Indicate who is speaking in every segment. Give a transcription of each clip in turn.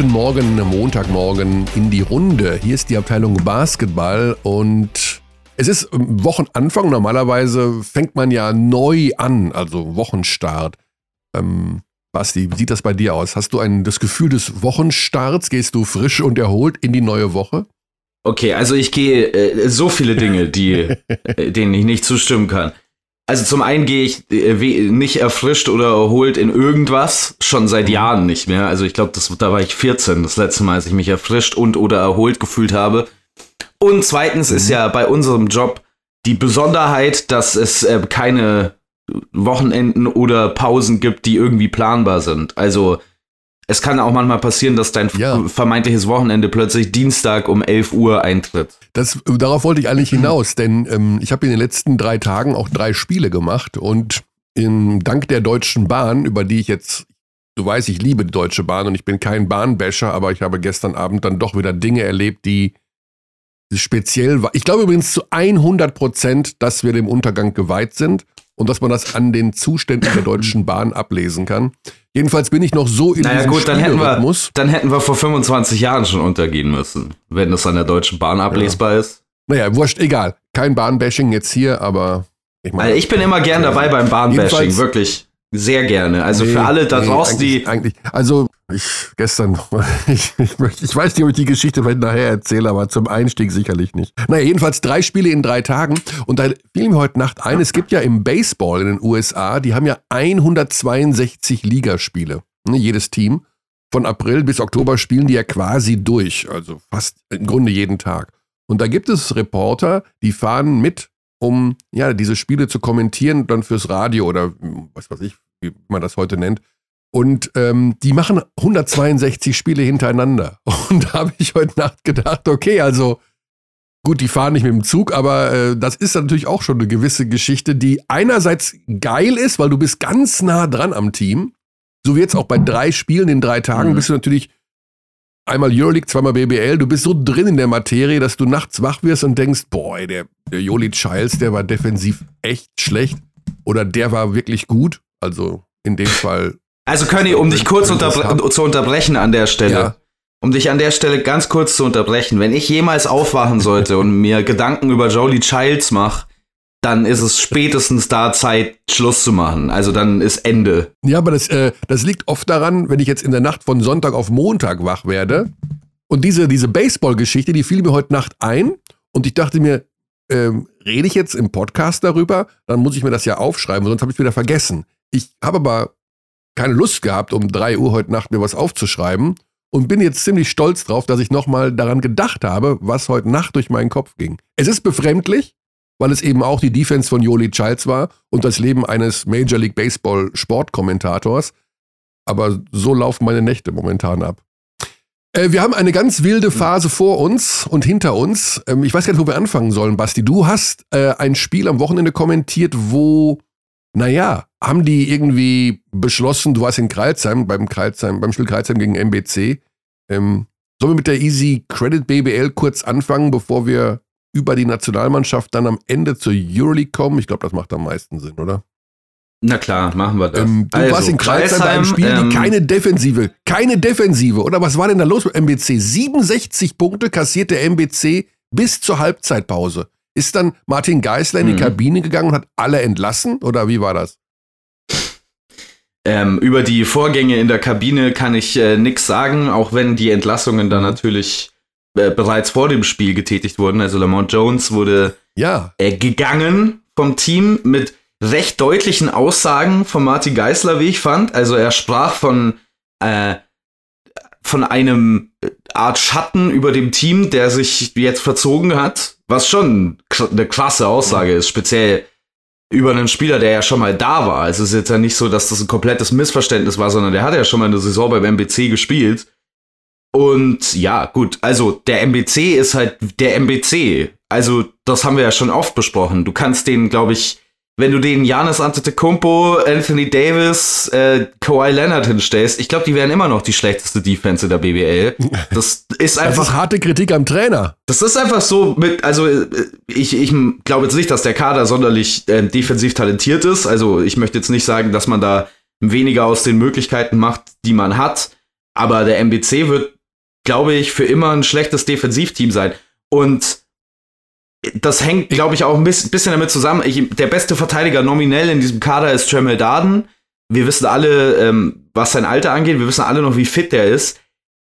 Speaker 1: Guten Morgen, Montagmorgen in die Runde. Hier ist die Abteilung Basketball und es ist Wochenanfang. Normalerweise fängt man ja neu an, also Wochenstart. Ähm, Basti, wie sieht das bei dir aus? Hast du ein, das Gefühl des Wochenstarts? Gehst du frisch und erholt in die neue Woche?
Speaker 2: Okay, also ich gehe äh, so viele Dinge, die, äh, denen ich nicht zustimmen kann. Also zum einen gehe ich äh, nicht erfrischt oder erholt in irgendwas, schon seit mhm. Jahren nicht mehr. Also ich glaube, da war ich 14, das letzte Mal, als ich mich erfrischt und oder erholt gefühlt habe. Und zweitens mhm. ist ja bei unserem Job die Besonderheit, dass es äh, keine Wochenenden oder Pausen gibt, die irgendwie planbar sind. Also es kann auch manchmal passieren, dass dein ja. vermeintliches Wochenende plötzlich Dienstag um 11 Uhr eintritt.
Speaker 1: Das, darauf wollte ich eigentlich hinaus, denn ähm, ich habe in den letzten drei Tagen auch drei Spiele gemacht und in, dank der Deutschen Bahn, über die ich jetzt, du weißt, ich liebe die Deutsche Bahn und ich bin kein Bahnbäscher, aber ich habe gestern Abend dann doch wieder Dinge erlebt, die speziell waren. Ich glaube übrigens zu 100 Prozent, dass wir dem Untergang geweiht sind und dass man das an den Zuständen der Deutschen Bahn ablesen kann. Jedenfalls bin ich noch so in naja, gut,
Speaker 2: dann hätten, wir, dann hätten wir vor 25 Jahren schon untergehen müssen, wenn das an der Deutschen Bahn ablesbar ja. ist.
Speaker 1: Naja, wurscht, egal. Kein Bahnbashing jetzt hier, aber
Speaker 2: ich meine. Also ich bin immer gern dabei beim Bahnbashing, wirklich. Sehr gerne. Also nee, für alle da nee, draußen,
Speaker 1: die. Eigentlich, also ich gestern, ich, ich, ich, weiß nicht, ob ich die Geschichte vielleicht nachher erzähle, aber zum Einstieg sicherlich nicht. Naja, jedenfalls drei Spiele in drei Tagen. Und da fiel mir heute Nacht ein, es gibt ja im Baseball in den USA, die haben ja 162 Ligaspiele. Ne, jedes Team. Von April bis Oktober spielen die ja quasi durch. Also fast im Grunde jeden Tag. Und da gibt es Reporter, die fahren mit um ja diese Spiele zu kommentieren, dann fürs Radio oder was weiß ich, wie man das heute nennt. Und ähm, die machen 162 Spiele hintereinander. Und da habe ich heute Nacht gedacht, okay, also gut, die fahren nicht mit dem Zug, aber äh, das ist natürlich auch schon eine gewisse Geschichte, die einerseits geil ist, weil du bist ganz nah dran am Team. So wie jetzt auch bei drei Spielen in drei Tagen mhm. bist du natürlich einmal Euroleague, zweimal BBL, du bist so drin in der Materie, dass du nachts wach wirst und denkst, boah, der, der Joli Childs, der war defensiv echt schlecht oder der war wirklich gut. Also in dem Fall.
Speaker 2: Also Conny, um dich kurz unterbre zu unterbrechen an der Stelle. Ja. Um dich an der Stelle ganz kurz zu unterbrechen. Wenn ich jemals aufwachen sollte und mir Gedanken über Jolie Childs mache, dann ist es spätestens da Zeit, Schluss zu machen. Also dann ist Ende.
Speaker 1: Ja, aber das, äh, das liegt oft daran, wenn ich jetzt in der Nacht von Sonntag auf Montag wach werde. Und diese, diese Baseball-Geschichte, die fiel mir heute Nacht ein. Und ich dachte mir, ähm, rede ich jetzt im Podcast darüber, dann muss ich mir das ja aufschreiben, sonst habe ich es wieder vergessen. Ich habe aber keine Lust gehabt, um drei Uhr heute Nacht mir was aufzuschreiben und bin jetzt ziemlich stolz drauf, dass ich nochmal daran gedacht habe, was heute Nacht durch meinen Kopf ging. Es ist befremdlich, weil es eben auch die Defense von Yoli Childs war und das Leben eines Major League Baseball Sportkommentators. Aber so laufen meine Nächte momentan ab. Äh, wir haben eine ganz wilde Phase vor uns und hinter uns. Ähm, ich weiß gar nicht, wo wir anfangen sollen, Basti. Du hast äh, ein Spiel am Wochenende kommentiert, wo, naja, haben die irgendwie beschlossen, du warst in Kreilsheim, beim, Kreilsheim, beim Spiel Kreilsheim gegen MBC. Ähm, sollen wir mit der Easy Credit BBL kurz anfangen, bevor wir über die Nationalmannschaft dann am Ende zur Euroleague kommen? Ich glaube, das macht am meisten Sinn, oder?
Speaker 2: Na klar, machen wir das. Ähm,
Speaker 1: du also, warst in Kreisheim bei einem Spiel, ähm, die keine Defensive, keine Defensive. Oder was war denn da los mit MBC? 67 Punkte kassiert der MBC bis zur Halbzeitpause. Ist dann Martin Geisler in die mhm. Kabine gegangen und hat alle entlassen? Oder wie war das?
Speaker 2: Ähm, über die Vorgänge in der Kabine kann ich äh, nichts sagen, auch wenn die Entlassungen dann natürlich äh, bereits vor dem Spiel getätigt wurden. Also Lamont Jones wurde ja. äh, gegangen vom Team mit recht deutlichen Aussagen von Martin Geisler, wie ich fand. Also er sprach von, äh, von einem äh, Art Schatten über dem Team, der sich jetzt verzogen hat, was schon eine krasse Aussage ist, speziell über einen Spieler, der ja schon mal da war. Also es ist jetzt ja nicht so, dass das ein komplettes Missverständnis war, sondern der hat ja schon mal eine Saison beim MBC gespielt und ja, gut, also der MBC ist halt der MBC. Also, das haben wir ja schon oft besprochen. Du kannst den, glaube ich, wenn du den Janis Antetokounmpo, Anthony Davis, äh, Kawhi Leonard hinstellst, ich glaube, die wären immer noch die schlechteste Defense der BBL. Das ist einfach das ist
Speaker 1: harte Kritik am Trainer.
Speaker 2: Das ist einfach so mit also äh, ich, ich glaube jetzt nicht, dass der Kader sonderlich äh, defensiv talentiert ist. Also, ich möchte jetzt nicht sagen, dass man da weniger aus den Möglichkeiten macht, die man hat. aber der MBC wird, glaube ich, für immer ein schlechtes Defensivteam sein. Und das hängt, glaube ich, auch ein bisschen damit zusammen. Ich, der beste Verteidiger nominell in diesem Kader ist Tremel Darden. Wir wissen alle, ähm, was sein Alter angeht. Wir wissen alle noch, wie fit der ist.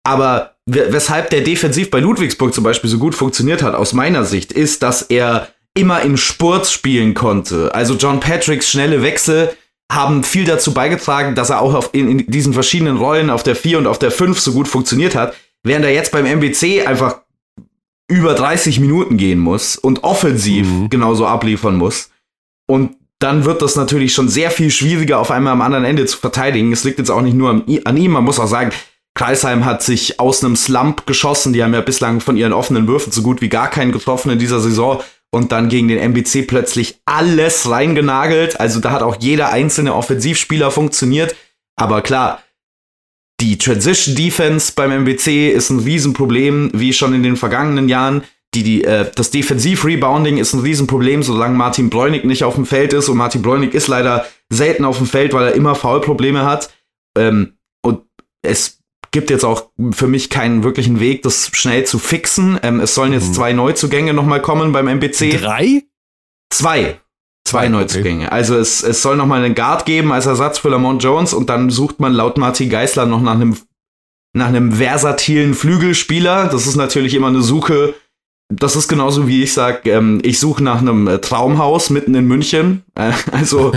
Speaker 2: Aber weshalb der defensiv bei Ludwigsburg zum Beispiel so gut funktioniert hat, aus meiner Sicht, ist, dass er immer in Spurts spielen konnte. Also John Patricks schnelle Wechsel haben viel dazu beigetragen, dass er auch auf, in, in diesen verschiedenen Rollen auf der 4 und auf der 5 so gut funktioniert hat. Während er jetzt beim MBC einfach über 30 Minuten gehen muss und offensiv mhm. genauso abliefern muss. Und dann wird das natürlich schon sehr viel schwieriger, auf einmal am anderen Ende zu verteidigen. Es liegt jetzt auch nicht nur an ihm, man muss auch sagen, Kreisheim hat sich aus einem Slump geschossen. Die haben ja bislang von ihren offenen Würfen so gut wie gar keinen getroffen in dieser Saison und dann gegen den MBC plötzlich alles reingenagelt. Also da hat auch jeder einzelne Offensivspieler funktioniert. Aber klar, die Transition Defense beim MBC ist ein Riesenproblem, wie schon in den vergangenen Jahren. Die, die, äh, das Defensiv-Rebounding ist ein Riesenproblem, solange Martin Bräunig nicht auf dem Feld ist. Und Martin Bräunig ist leider selten auf dem Feld, weil er immer Foulprobleme hat. Ähm, und es gibt jetzt auch für mich keinen wirklichen Weg, das schnell zu fixen. Ähm, es sollen jetzt mhm. zwei Neuzugänge nochmal kommen beim MBC.
Speaker 1: Drei?
Speaker 2: Zwei. Zwei Neuzugänge. Okay. Also es, es soll nochmal einen Guard geben als Ersatz für Lamont Jones und dann sucht man laut Martin Geisler noch nach einem nach einem versatilen Flügelspieler. Das ist natürlich immer eine Suche. Das ist genauso wie ich sage, ähm, ich suche nach einem äh, Traumhaus mitten in München. Äh, also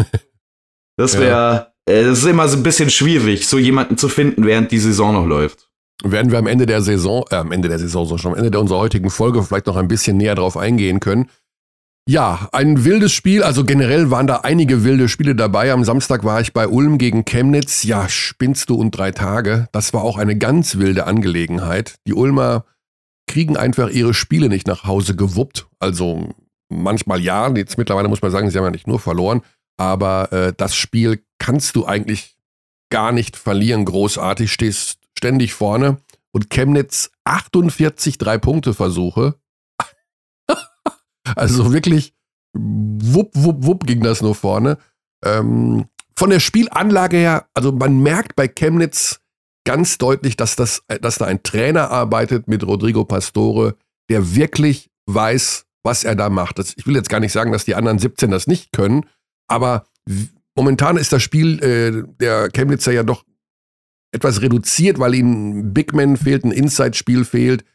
Speaker 2: das wäre äh, es ist immer so ein bisschen schwierig, so jemanden zu finden, während die Saison noch läuft.
Speaker 1: Werden wir am Ende der Saison, äh, am Ende der Saison, so schon am Ende der unserer heutigen Folge vielleicht noch ein bisschen näher drauf eingehen können. Ja, ein wildes Spiel, also generell waren da einige wilde Spiele dabei. Am Samstag war ich bei Ulm gegen Chemnitz. Ja, spinnst du und drei Tage. Das war auch eine ganz wilde Angelegenheit. Die Ulmer kriegen einfach ihre Spiele nicht nach Hause gewuppt. Also manchmal ja, jetzt mittlerweile muss man sagen, sie haben ja nicht nur verloren, aber äh, das Spiel kannst du eigentlich gar nicht verlieren, großartig, stehst ständig vorne und Chemnitz 48 Drei-Punkte-Versuche. Also wirklich wupp, wupp, wupp ging das nur vorne. Ähm, von der Spielanlage her, also man merkt bei Chemnitz ganz deutlich, dass, das, dass da ein Trainer arbeitet mit Rodrigo Pastore, der wirklich weiß, was er da macht. Das, ich will jetzt gar nicht sagen, dass die anderen 17 das nicht können, aber momentan ist das Spiel äh, der Chemnitzer ja doch etwas reduziert, weil ihnen Big Man fehlt, ein Inside-Spiel fehlt.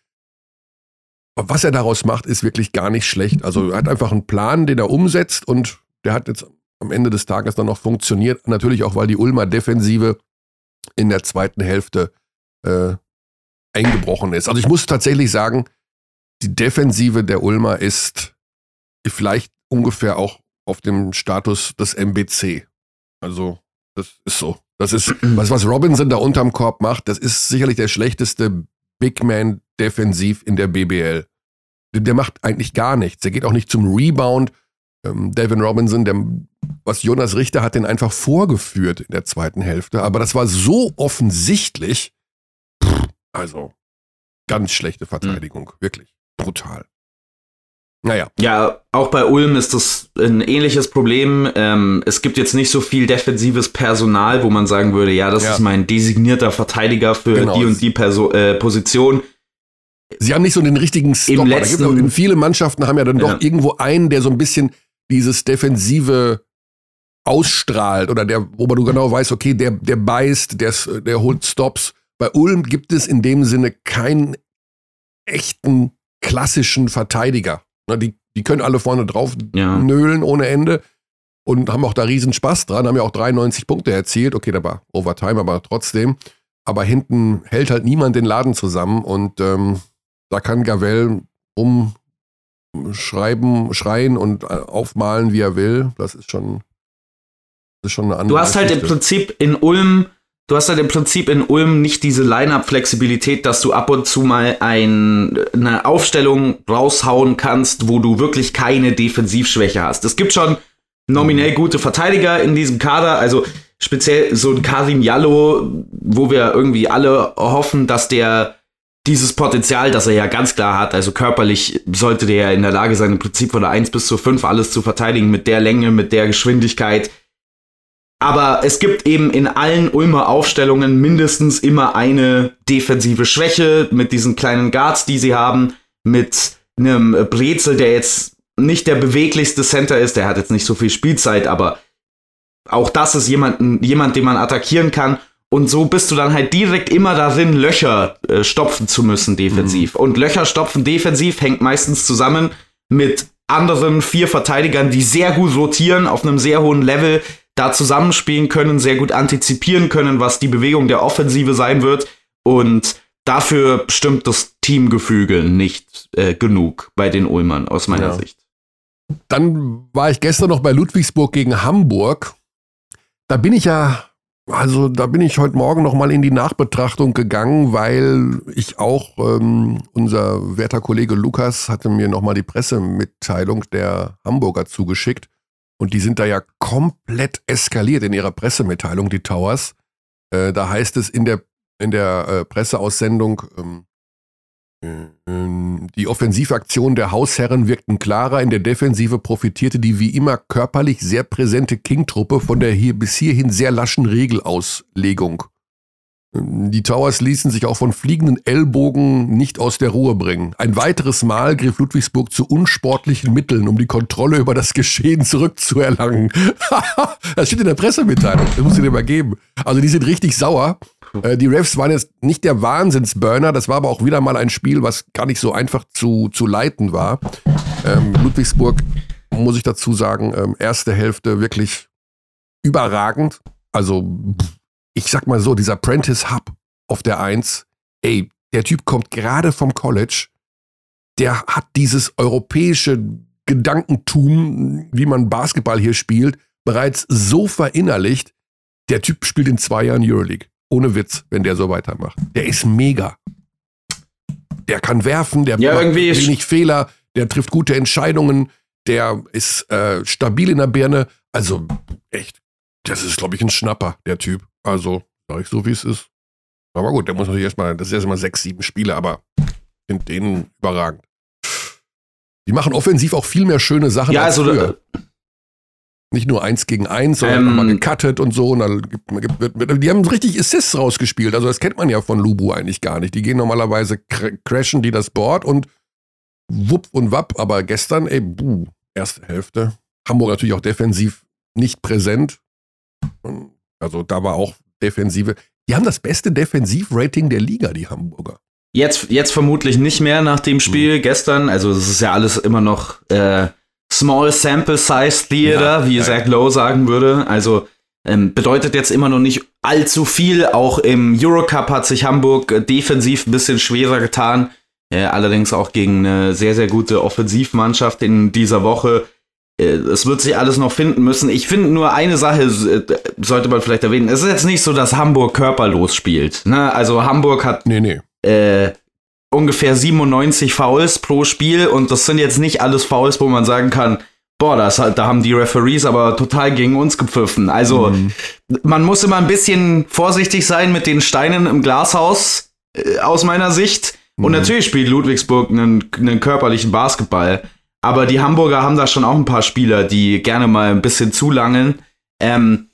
Speaker 1: Was er daraus macht, ist wirklich gar nicht schlecht. Also er hat einfach einen Plan, den er umsetzt und der hat jetzt am Ende des Tages dann noch funktioniert. Natürlich auch, weil die Ulmer Defensive in der zweiten Hälfte äh, eingebrochen ist. Also ich muss tatsächlich sagen, die Defensive der Ulmer ist vielleicht ungefähr auch auf dem Status des MBC. Also, das ist so. Das ist, was, was Robinson da unterm Korb macht, das ist sicherlich der schlechteste Big Man defensiv in der BBL. Der, der macht eigentlich gar nichts. Der geht auch nicht zum Rebound. Ähm, Devin Robinson, der, was Jonas Richter hat den einfach vorgeführt in der zweiten Hälfte. Aber das war so offensichtlich. also, ganz schlechte Verteidigung. Mhm. Wirklich. Brutal.
Speaker 2: Naja. Ja, auch bei Ulm ist das ein ähnliches Problem. Ähm, es gibt jetzt nicht so viel defensives Personal, wo man sagen würde, ja, das ja. ist mein designierter Verteidiger für genau. die und die Perso äh, Position.
Speaker 1: Sie haben nicht so den richtigen Stopper. Im letzten, auch, viele Mannschaften haben ja dann doch ja. irgendwo einen, der so ein bisschen dieses Defensive ausstrahlt oder der, wo man genau weißt, okay, der, der beißt, der, der holt Stops. Bei Ulm gibt es in dem Sinne keinen echten klassischen Verteidiger. Na, die, die können alle vorne drauf ja. nölen ohne Ende und haben auch da riesen Spaß dran, haben ja auch 93 Punkte erzielt. Okay, da war Overtime, aber trotzdem. Aber hinten hält halt niemand den Laden zusammen und ähm, da kann Gavel umschreiben, schreien und äh, aufmalen, wie er will. Das ist schon, das ist schon eine andere
Speaker 2: Du hast halt im Prinzip in Ulm du hast halt im Prinzip in Ulm nicht diese Line-Up-Flexibilität, dass du ab und zu mal ein, eine Aufstellung raushauen kannst, wo du wirklich keine Defensivschwäche hast. Es gibt schon nominell gute Verteidiger in diesem Kader, also speziell so ein Karim Jallo, wo wir irgendwie alle hoffen, dass der dieses Potenzial, das er ja ganz klar hat, also körperlich sollte der ja in der Lage sein, im Prinzip von der 1 bis zur 5 alles zu verteidigen, mit der Länge, mit der Geschwindigkeit, Aber es gibt eben in allen Ulmer Aufstellungen mindestens immer eine defensive Schwäche mit diesen kleinen Guards, die sie haben, mit einem Brezel, der jetzt nicht der beweglichste Center ist, der hat jetzt nicht so viel Spielzeit, aber auch das ist jemanden, jemand, den man attackieren kann. Und so bist du dann halt direkt immer darin, Löcher äh, stopfen zu müssen defensiv. Mhm. Und Löcher stopfen defensiv hängt meistens zusammen mit anderen vier Verteidigern, die sehr gut rotieren auf einem sehr hohen Level, da zusammenspielen können, sehr gut antizipieren können, was die Bewegung der Offensive sein wird. Und dafür stimmt das Teamgefüge nicht äh, genug bei den Ulmern aus meiner ja. Sicht.
Speaker 1: Dann war ich gestern noch bei Ludwigsburg gegen Hamburg. Da bin ich ja, also da bin ich heute Morgen noch mal in die Nachbetrachtung gegangen, weil ich auch, ähm, unser werter Kollege Lukas hatte mir noch mal die Pressemitteilung der Hamburger zugeschickt. Und die sind da ja komplett eskaliert in ihrer Pressemitteilung, die Towers. Äh, da heißt es in der, in der äh, Presseaussendung, ähm, ähm, die Offensivaktionen der Hausherren wirkten klarer. In der Defensive profitierte die wie immer körperlich sehr präsente King-Truppe von der hier bis hierhin sehr laschen Regelauslegung. Die Towers ließen sich auch von fliegenden Ellbogen nicht aus der Ruhe bringen. Ein weiteres Mal griff Ludwigsburg zu unsportlichen Mitteln, um die Kontrolle über das Geschehen zurückzuerlangen. das steht in der Pressemitteilung. Das muss ich dir mal geben. Also die sind richtig sauer. Äh, die Refs waren jetzt nicht der Wahnsinnsburner, das war aber auch wieder mal ein Spiel, was gar nicht so einfach zu, zu leiten war. Ähm, Ludwigsburg, muss ich dazu sagen, ähm, erste Hälfte wirklich überragend. Also, ich sag mal so, dieser Prentice Hub auf der Eins, ey, der Typ kommt gerade vom College, der hat dieses europäische Gedankentum, wie man Basketball hier spielt, bereits so verinnerlicht, der Typ spielt in zwei Jahren Euroleague. Ohne Witz, wenn der so weitermacht. Der ist mega. Der kann werfen, der
Speaker 2: ja, macht
Speaker 1: wenig Fehler, der trifft gute Entscheidungen, der ist äh, stabil in der Birne. Also echt, das ist, glaube ich, ein Schnapper, der Typ. Also, sag ich so, wie es ist. Aber gut, der muss natürlich erstmal, das ist erstmal sechs, sieben Spiele, aber ich finde den überragend. Die machen offensiv auch viel mehr schöne Sachen
Speaker 2: ja, als also, früher.
Speaker 1: Nicht nur eins gegen eins, sondern ähm, mal gecuttet und so. Und dann gibt, gibt, wird, die haben richtig Assists rausgespielt. Also das kennt man ja von Lubu eigentlich gar nicht. Die gehen normalerweise, cr crashen die das Board und wupp und wapp. Aber gestern, ey, buh, erste Hälfte. Hamburg natürlich auch defensiv nicht präsent. Also da war auch Defensive. Die haben das beste Defensivrating der Liga, die Hamburger.
Speaker 2: Jetzt, jetzt vermutlich nicht mehr nach dem Spiel mhm. gestern. Also es ist ja alles immer noch äh, Small Sample Size Theater, ja, wie. Zach Lowe sagen würde. Also ähm, bedeutet jetzt immer noch nicht allzu viel. Auch im Eurocup hat sich Hamburg äh, defensiv ein bisschen schwerer getan. Äh, allerdings auch gegen eine sehr, sehr gute Offensivmannschaft in dieser Woche. Äh, es wird sich alles noch finden müssen. Ich finde nur eine Sache äh, sollte man vielleicht erwähnen. Es ist jetzt nicht so, dass Hamburg körperlos spielt. Ne? Also Hamburg hat
Speaker 1: nee, nee.
Speaker 2: Äh, ungefähr 97 Fouls pro Spiel und das sind jetzt nicht alles Fouls, wo man sagen kann, boah, das, da haben die Referees aber total gegen uns gepfiffen. Also mhm. man muss immer ein bisschen vorsichtig sein mit den Steinen im Glashaus, äh, aus meiner Sicht. Mhm. Und natürlich spielt Ludwigsburg einen, einen körperlichen Basketball. Aber die Hamburger haben da schon auch ein paar Spieler, die gerne mal ein bisschen zulangen. Ähm,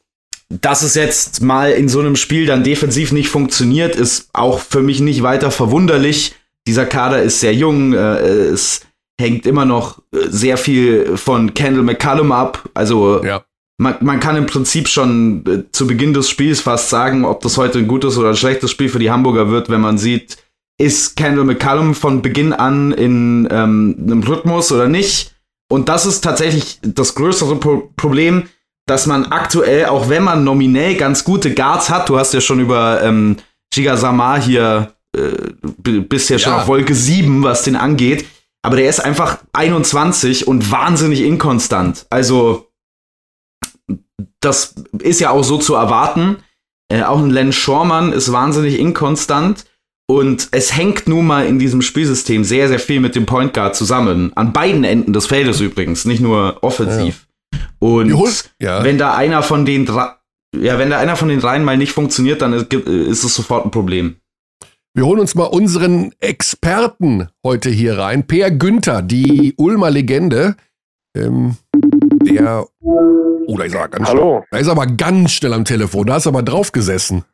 Speaker 2: dass es jetzt mal in so einem Spiel dann defensiv nicht funktioniert, ist auch für mich nicht weiter verwunderlich dieser Kader ist sehr jung, äh, es hängt immer noch äh, sehr viel von Kendall McCallum ab. Also ja. man, man kann im Prinzip schon äh, zu Beginn des Spiels fast sagen, ob das heute ein gutes oder ein schlechtes Spiel für die Hamburger wird, wenn man sieht, ist Kendall McCallum von Beginn an in ähm, einem Rhythmus oder nicht. Und das ist tatsächlich das größere Pro Problem, dass man aktuell, auch wenn man nominell ganz gute Guards hat, du hast ja schon über ähm, Giga Samar hier äh, bist ja schon auf Wolke 7, was den angeht. Aber der ist einfach 21 und wahnsinnig inkonstant. Also, das ist ja auch so zu erwarten. Äh, auch ein Len Schormann ist wahnsinnig inkonstant. Und es hängt nun mal in diesem Spielsystem sehr, sehr viel mit dem Point Guard zusammen. An beiden Enden des Feldes übrigens, nicht nur offensiv. Ja. Und ja. wenn da einer von den drei, ja, wenn da einer von den dreien mal nicht funktioniert, dann ist, ist es sofort ein Problem.
Speaker 1: Wir holen uns mal unseren Experten heute hier rein. Per Günther, die Ulmer Legende. Ähm, der. Oh, da ist er ganz Hallo. Schnell. Da ist er aber ganz schnell am Telefon. Da ist er aber drauf gesessen.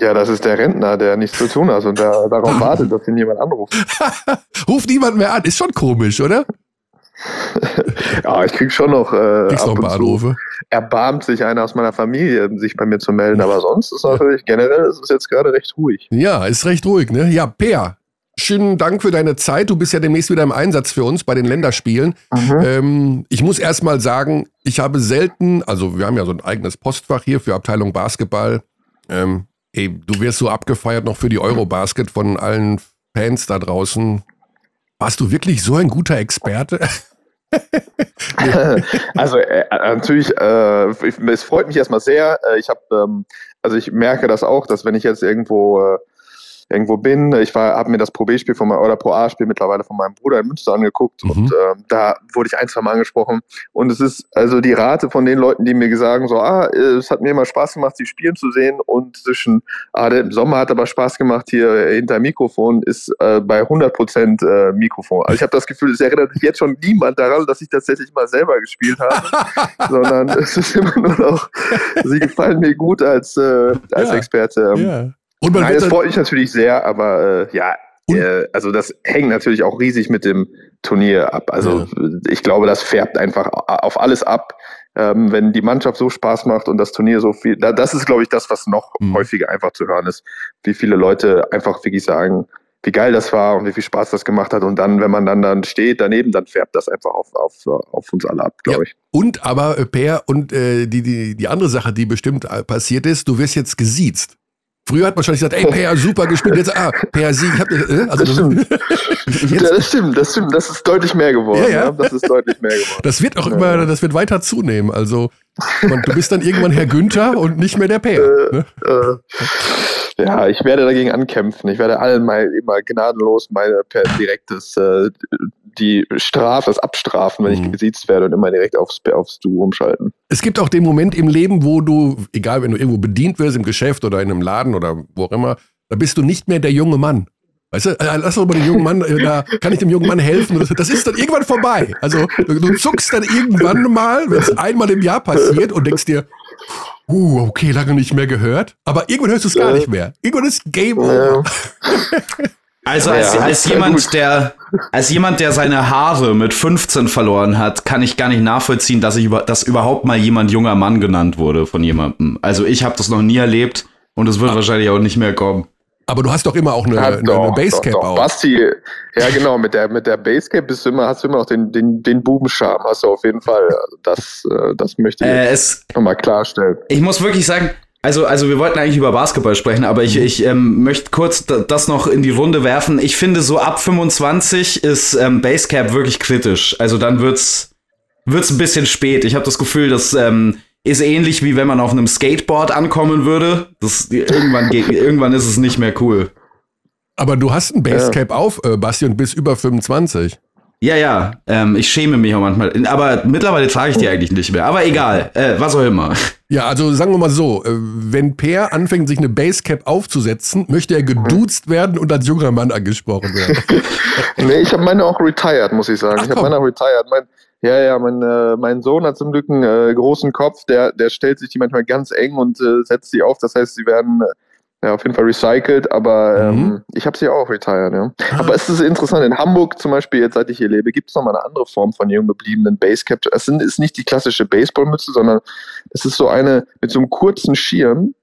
Speaker 3: Ja, das ist der Rentner, der nichts zu tun hat und der darauf wartet, dass ihn jemand anruft.
Speaker 1: Ruft niemand mehr an. Ist schon komisch, oder?
Speaker 3: ja, ich krieg schon noch, äh,
Speaker 1: Kriegst noch ein paar Anrufe.
Speaker 3: Erbarmt sich einer aus meiner Familie, sich bei mir zu melden, aber sonst ist natürlich generell ist es jetzt gerade recht ruhig.
Speaker 1: Ja, ist recht ruhig, ne? Ja, Peer, schönen Dank für deine Zeit. Du bist ja demnächst wieder im Einsatz für uns bei den Länderspielen. Mhm. Ähm, ich muss erst mal sagen, ich habe selten, also wir haben ja so ein eigenes Postfach hier für Abteilung Basketball. Ähm, ey, du wirst so abgefeiert noch für die Eurobasket von allen Fans da draußen. Warst du wirklich so ein guter Experte?
Speaker 3: also äh, natürlich, äh, es freut mich erstmal sehr. Äh, ich habe, ähm, also ich merke das auch, dass wenn ich jetzt irgendwo äh, irgendwo bin. Ich war, habe mir das Pro B-Spiel von meinem, oder Pro A-Spiel mittlerweile von meinem Bruder in Münster angeguckt mhm. und äh, da wurde ich ein, zwei Mal angesprochen. Und es ist also die Rate von den Leuten, die mir sagen, so, ah, es hat mir immer Spaß gemacht, sie spielen zu sehen und zwischen, ah, der Sommer hat aber Spaß gemacht hier hinter Mikrofon, ist äh, bei 100 Prozent äh, Mikrofon. Also ich habe das Gefühl, es erinnert sich jetzt schon niemand daran, dass ich tatsächlich mal selber gespielt habe, sondern es ist immer nur noch, sie gefallen mir gut als, äh, als ja. Experte. Ja. Und man Nein, das freut mich natürlich sehr, aber äh, ja, äh, also das hängt natürlich auch riesig mit dem Turnier ab. Also ja. ich glaube, das färbt einfach auf alles ab. Ähm, wenn die Mannschaft so Spaß macht und das Turnier so viel, da, das ist, glaube ich, das, was noch mhm. häufiger einfach zu hören ist, wie viele Leute einfach wirklich sagen, wie geil das war und wie viel Spaß das gemacht hat. Und dann, wenn man dann, dann steht daneben, dann färbt das einfach auf, auf, auf uns alle ab, glaube ja. ich.
Speaker 1: Und aber, äh, Per, und äh, die, die, die andere Sache, die bestimmt äh, passiert ist, du wirst jetzt gesiezt. Früher hat man schon gesagt, ey, Per, super gespielt. Jetzt, ah, Per Sieg. Habt ihr, äh? also,
Speaker 3: das, stimmt. ja, das stimmt, das stimmt. Das ist deutlich mehr geworden. Ja, ja. Das ist deutlich mehr geworden.
Speaker 1: Das wird auch immer, das wird weiter zunehmen. Also, man, du bist dann irgendwann Herr Günther und nicht mehr der Per. Äh, ne?
Speaker 3: äh, ja, ich werde dagegen ankämpfen. Ich werde allen mal immer gnadenlos meine per direktes äh, die Strafe, das Abstrafen, wenn mhm. ich gesiezt werde und immer direkt aufs, aufs Du umschalten.
Speaker 1: Es gibt auch den Moment im Leben, wo du, egal wenn du irgendwo bedient wirst, im Geschäft oder in einem Laden oder wo auch immer, da bist du nicht mehr der junge Mann. Weißt du, äh, lass doch mal den jungen Mann, äh, da kann ich dem jungen Mann helfen. Das ist dann irgendwann vorbei. Also du zuckst dann irgendwann mal, wenn es einmal im Jahr passiert und denkst dir, uh, okay, lange nicht mehr gehört. Aber irgendwann hörst du es gar nicht mehr. Irgendwann ist Game Over. Ja.
Speaker 2: Also als, ja, als jemand, der als jemand, der seine Haare mit 15 verloren hat, kann ich gar nicht nachvollziehen, dass ich über, dass überhaupt mal jemand junger Mann genannt wurde von jemandem. Also ich habe das noch nie erlebt und es wird Ach. wahrscheinlich auch nicht mehr kommen.
Speaker 1: Aber du hast doch immer auch eine, ja, doch, eine Basecap doch, doch. auch.
Speaker 3: Basti, ja genau, mit der, mit der Basecap bist du immer, hast du immer auch den, den, den Bubenscham, hast du auf jeden Fall. Also das, äh, das möchte ich äh, nochmal klarstellen.
Speaker 2: Ich muss wirklich sagen, also, also wir wollten eigentlich über Basketball sprechen, aber ich, ich ähm, möchte kurz das noch in die Runde werfen. Ich finde, so ab 25 ist ähm, Basecap wirklich kritisch. Also dann wird's wird's ein bisschen spät. Ich habe das Gefühl, das ähm, ist ähnlich wie wenn man auf einem Skateboard ankommen würde. Das, irgendwann, geht, irgendwann ist es nicht mehr cool.
Speaker 1: Aber du hast ein Basecap ja. auf, äh, Basti, und bist über 25.
Speaker 2: Ja, ja, ähm, ich schäme mich auch manchmal. Aber mittlerweile trage ich die eigentlich nicht mehr. Aber egal, äh, was auch immer.
Speaker 1: Ja, also sagen wir mal so, äh, wenn Per anfängt, sich eine Basecap aufzusetzen, möchte er geduzt werden und als junger Mann angesprochen werden.
Speaker 3: nee, ich habe meine auch retired, muss ich sagen. Ach, ich habe meine auch retired. Mein, ja, ja, mein, äh, mein Sohn hat zum Glück einen äh, großen Kopf, der, der stellt sich die manchmal ganz eng und äh, setzt sie auf. Das heißt, sie werden äh, ja, auf jeden Fall recycelt, aber mhm. ähm, ich habe sie auch retired, ja. Ah. Aber es ist interessant, in Hamburg zum Beispiel, jetzt seit ich hier lebe, gibt es nochmal eine andere Form von jung gebliebenen Basecap. Es ist nicht die klassische Baseballmütze, sondern es ist so eine mit so einem kurzen Schirm,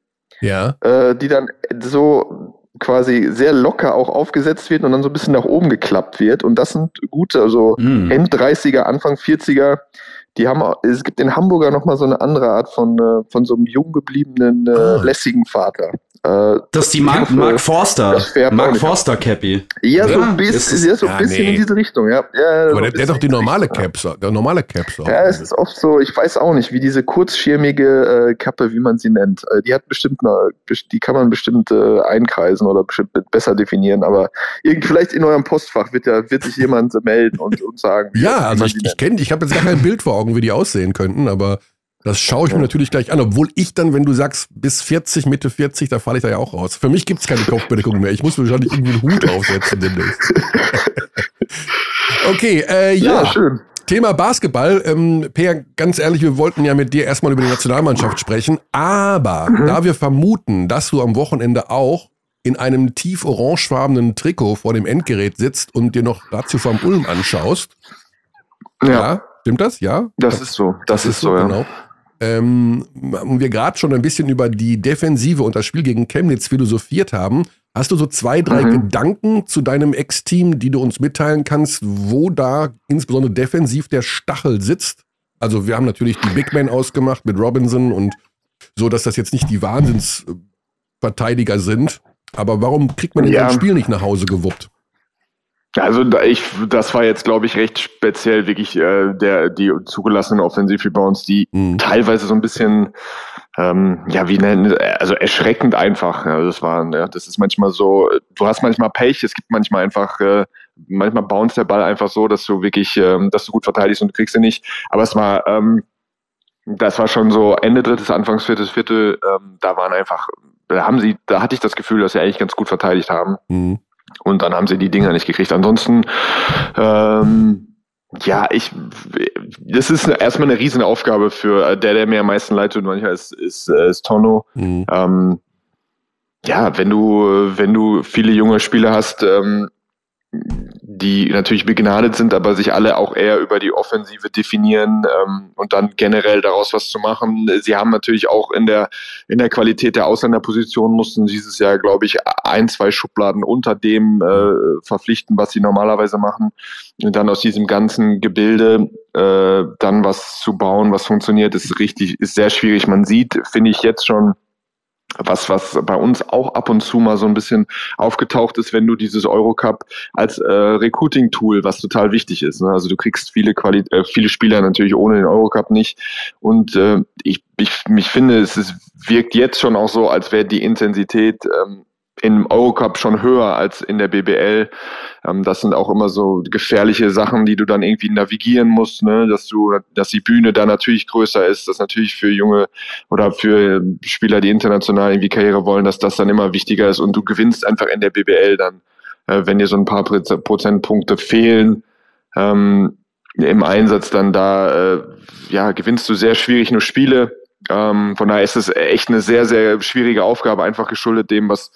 Speaker 3: ja. äh, die dann so quasi sehr locker auch aufgesetzt wird und dann so ein bisschen nach oben geklappt wird. Und das sind gute, also mm. End 30er, Anfang 40er die haben, es gibt in Hamburger nochmal so eine andere Art von, äh, von so einem jung gebliebenen, äh, ah. lässigen Vater.
Speaker 2: Äh, das ist die Mark, hoffe, Mark Forster. Mark Forster Cappy.
Speaker 3: Ja, so ein bisschen, ja, so ein bisschen nee. in diese Richtung, ja. ja
Speaker 1: Aber der, der hat doch die normale Caps, der normale Caps.
Speaker 3: Ja, es ist oft so, ich weiß auch nicht, wie diese kurzschirmige äh, Kappe, wie man sie nennt. Äh, die hat bestimmt eine, die kann man bestimmt äh, einkreisen oder bestimmt besser definieren, aber irgendwie vielleicht in eurem Postfach wird ja, wird sich jemand melden und, und sagen.
Speaker 1: ja, also ich, ich kenne, ich habe jetzt gar kein Bild vor Augen, wie die aussehen könnten, aber das schaue ich mir natürlich gleich an, obwohl ich dann, wenn du sagst, bis 40, Mitte 40, da falle ich da ja auch raus. Für mich gibt es keine Kopfbedeckung mehr. Ich muss wahrscheinlich irgendwie einen Hut aufsetzen demnächst. okay, äh, ja. ja. schön. Thema Basketball. Ähm, Peer, ganz ehrlich, wir wollten ja mit dir erstmal über die Nationalmannschaft sprechen, aber mhm. da wir vermuten, dass du am Wochenende auch in einem tief orangefarbenen Trikot vor dem Endgerät sitzt und dir noch dazu vom Ulm anschaust. Ja. ja. Stimmt das? Ja?
Speaker 3: Das, das ist so. Das, das ist, so, ja. Genau.
Speaker 1: Ähm, wir gerade schon ein bisschen über die Defensive und das Spiel gegen Chemnitz philosophiert haben, Hast du so zwei, drei mhm. Gedanken zu deinem Ex-Team, die du uns mitteilen kannst, wo da insbesondere defensiv der Stachel sitzt? Also wir haben natürlich die Big Men ausgemacht mit Robinson und so, dass das jetzt nicht die Wahnsinnsverteidiger sind. Aber warum kriegt man denn ja. das Spiel nicht nach Hause gewuppt?
Speaker 3: Also ich, das war jetzt, glaube ich, recht speziell wirklich äh, der die zugelassenen Offensiv-Rebounds, die mhm. teilweise so ein bisschen, ähm, ja, wie nennen, also erschreckend einfach. Ja, das war, ja, das ist manchmal so. Du hast manchmal Pech, es gibt manchmal einfach, äh, manchmal bounce der Ball einfach so, dass du wirklich, ähm, dass du gut verteidigst und du kriegst ihn nicht. Aber es war, ähm, das war schon so Ende drittes, Anfangs viertes Viertel. Ähm, da waren einfach, da haben sie, da hatte ich das Gefühl, dass sie eigentlich ganz gut verteidigt haben. Mhm. Und dann haben sie die Dinger nicht gekriegt. Ansonsten, ähm, ja, ich, das ist erstmal eine riesen Aufgabe für äh, der, der mir am meisten leid tut, manchmal ist, ist, äh, ist Tono. Mhm. Ähm, ja, wenn du, wenn du viele junge Spieler hast, ähm, die natürlich begnadet sind, aber sich alle auch eher über die Offensive definieren ähm, und dann generell daraus was zu machen. Sie haben natürlich auch in der in der Qualität der Ausländerposition mussten dieses Jahr, glaube ich, ein, zwei Schubladen unter dem äh, verpflichten, was sie normalerweise machen. Und dann aus diesem ganzen Gebilde äh, dann was zu bauen, was funktioniert, ist richtig, ist sehr schwierig. Man sieht, finde ich jetzt schon, was, was bei uns auch ab und zu mal so ein bisschen aufgetaucht ist, wenn du dieses Eurocup als äh, Recruiting-Tool, was total wichtig ist. Ne? Also du kriegst viele, Quali äh, viele Spieler natürlich ohne den Eurocup nicht. Und äh, ich, ich, ich finde, es ist, wirkt jetzt schon auch so, als wäre die Intensität ähm, im Eurocup schon höher als in der BBL. Ähm, das sind auch immer so gefährliche Sachen, die du dann irgendwie navigieren musst, ne? dass du, dass die Bühne da natürlich größer ist, dass natürlich für junge oder für Spieler, die international irgendwie Karriere wollen, dass das dann immer wichtiger ist und du gewinnst einfach in der BBL dann, äh, wenn dir so ein paar Prozentpunkte fehlen. Ähm, im Einsatz dann da, äh, ja, gewinnst du sehr schwierig nur Spiele ähm, von daher ist es echt eine sehr, sehr schwierige Aufgabe, einfach geschuldet dem, was,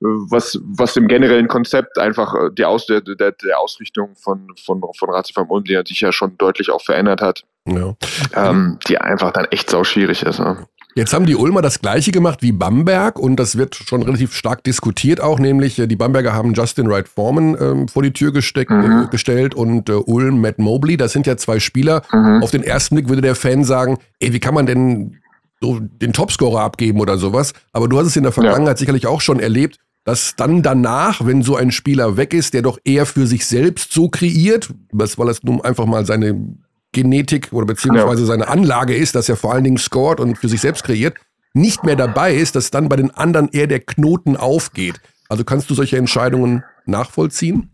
Speaker 3: was, was im generellen Konzept einfach äh, die Aus, der, der, der Ausrichtung von, von, von Ratiofarm Ulm, die sich ja schon deutlich auch verändert hat, ja. ähm, die einfach dann echt sau schwierig ist. Ne?
Speaker 1: Jetzt haben die Ulmer das gleiche gemacht wie Bamberg und das wird schon relativ stark diskutiert auch, nämlich äh, die Bamberger haben Justin Wright Foreman ähm, vor die Tür gesteckt, mhm. äh, gestellt und äh, Ulm Matt Mobley, das sind ja zwei Spieler. Mhm. Auf den ersten Blick würde der Fan sagen, ey, wie kann man denn so den Topscorer abgeben oder sowas. Aber du hast es in der Vergangenheit ja. sicherlich auch schon erlebt, dass dann danach, wenn so ein Spieler weg ist, der doch eher für sich selbst so kreiert, weil es nun einfach mal seine Genetik oder beziehungsweise ja. seine Anlage ist, dass er vor allen Dingen scored und für sich selbst kreiert, nicht mehr dabei ist, dass dann bei den anderen eher der Knoten aufgeht. Also kannst du solche Entscheidungen nachvollziehen?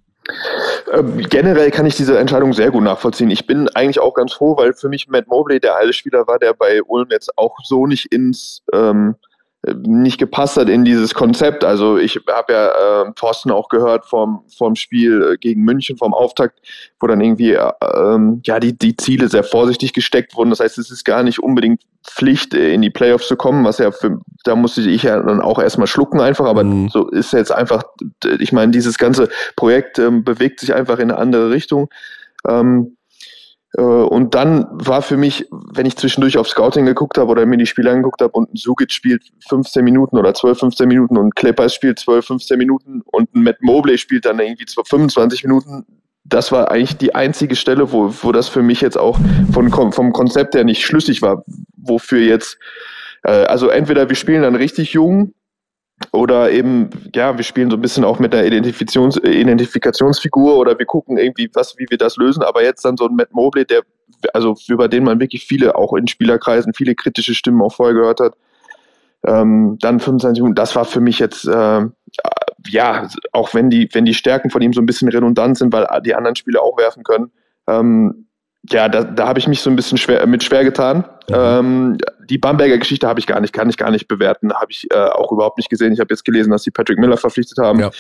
Speaker 3: Ähm, generell kann ich diese Entscheidung sehr gut nachvollziehen. Ich bin eigentlich auch ganz froh, weil für mich Matt Mobley der alte Spieler war, der bei Ulm jetzt auch so nicht ins ähm, nicht gepasst hat in dieses Konzept. Also ich habe ja äh, Thorsten auch gehört vom, vom Spiel äh, gegen München, vom Auftakt, wo dann irgendwie äh, ähm, ja die, die Ziele sehr vorsichtig gesteckt wurden. Das heißt, es ist gar nicht unbedingt Pflicht, äh, in die Playoffs zu kommen, was ja für, da musste ich ja dann auch erstmal schlucken einfach, aber mhm. so ist jetzt einfach, ich meine, dieses ganze Projekt ähm, bewegt sich einfach in eine andere Richtung. Ähm, äh, und dann war für mich, wenn ich zwischendurch auf Scouting geguckt habe oder mir die Spiele angeguckt habe und ein Sugic spielt 15 Minuten oder 12, 15 Minuten und Clippers spielt 12, 15 Minuten und ein Matt Mobley spielt dann irgendwie 25 Minuten, das war eigentlich die einzige Stelle, wo, wo das für mich jetzt auch von, vom Konzept her nicht schlüssig war, wofür jetzt, äh, also entweder wir spielen dann richtig jung oder eben, ja, wir spielen so ein bisschen auch mit der Identifikations Identifikationsfigur oder wir gucken irgendwie, was, wie wir das lösen. Aber jetzt dann so ein Matt Mobley, der, also über den man wirklich viele, auch in Spielerkreisen, viele kritische Stimmen auch vorher gehört hat. Ähm, dann 25 Minuten, das war für mich jetzt, äh, ja, auch wenn die, wenn die Stärken von ihm so ein bisschen redundant sind, weil die anderen Spieler auch werfen können, ähm, ja, da, da habe ich mich so ein bisschen schwer, mit schwer getan. Mhm. Ähm, die Bamberger Geschichte habe ich gar nicht, kann ich gar nicht bewerten, habe ich äh, auch überhaupt nicht gesehen. Ich habe jetzt gelesen, dass sie Patrick Miller verpflichtet haben. Ja.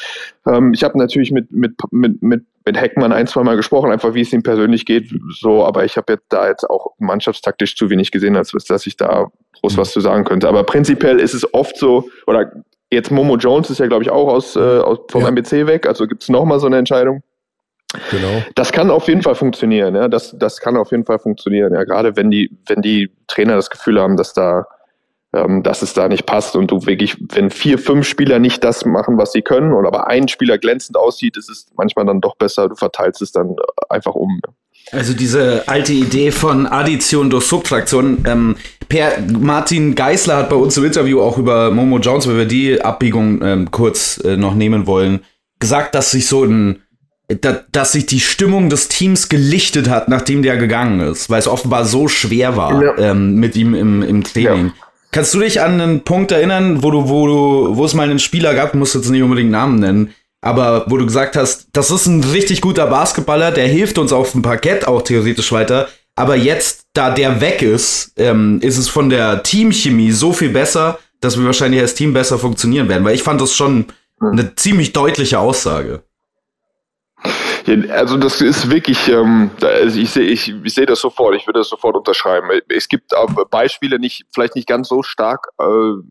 Speaker 3: Ähm, ich habe natürlich mit, mit, mit, mit, mit Heckmann ein, zwei Mal gesprochen, einfach wie es ihm persönlich geht, so, aber ich habe jetzt da jetzt auch mannschaftstaktisch zu wenig gesehen, als dass ich da groß mhm. was zu sagen könnte. Aber prinzipiell ist es oft so, oder jetzt Momo Jones ist ja, glaube ich, auch aus, äh, aus vom ja. MBC weg, also gibt es nochmal so eine Entscheidung. Genau. Das kann auf jeden Fall funktionieren, ja. Das, das kann auf jeden Fall funktionieren, ja. Gerade wenn die, wenn die Trainer das Gefühl haben, dass da, ähm, dass es da nicht passt und du wirklich, wenn vier, fünf Spieler nicht das machen, was sie können, oder aber ein Spieler glänzend aussieht, ist es manchmal dann doch besser, du verteilst es dann einfach um.
Speaker 2: Also diese alte Idee von Addition durch Subtraktion. Ähm, per Martin Geisler hat bei uns im Interview auch über Momo Jones, wenn wir die Abbiegung ähm, kurz äh, noch nehmen wollen, gesagt, dass sich so ein dass sich die Stimmung des Teams gelichtet hat, nachdem der gegangen ist, weil es offenbar so schwer war ja. ähm, mit ihm im, im Training. Ja. Kannst du dich an einen Punkt erinnern, wo du, wo du, wo es mal einen Spieler gab, musst jetzt nicht unbedingt Namen nennen, aber wo du gesagt hast, das ist ein richtig guter Basketballer, der hilft uns auf dem Parkett auch theoretisch weiter, aber jetzt, da der weg ist, ähm, ist es von der Teamchemie so viel besser, dass wir wahrscheinlich als Team besser funktionieren werden, weil ich fand das schon eine ziemlich deutliche Aussage.
Speaker 3: Also das ist wirklich, ähm, also ich sehe ich, ich seh das sofort, ich würde das sofort unterschreiben. Es gibt Beispiele, nicht, vielleicht nicht ganz so stark, äh,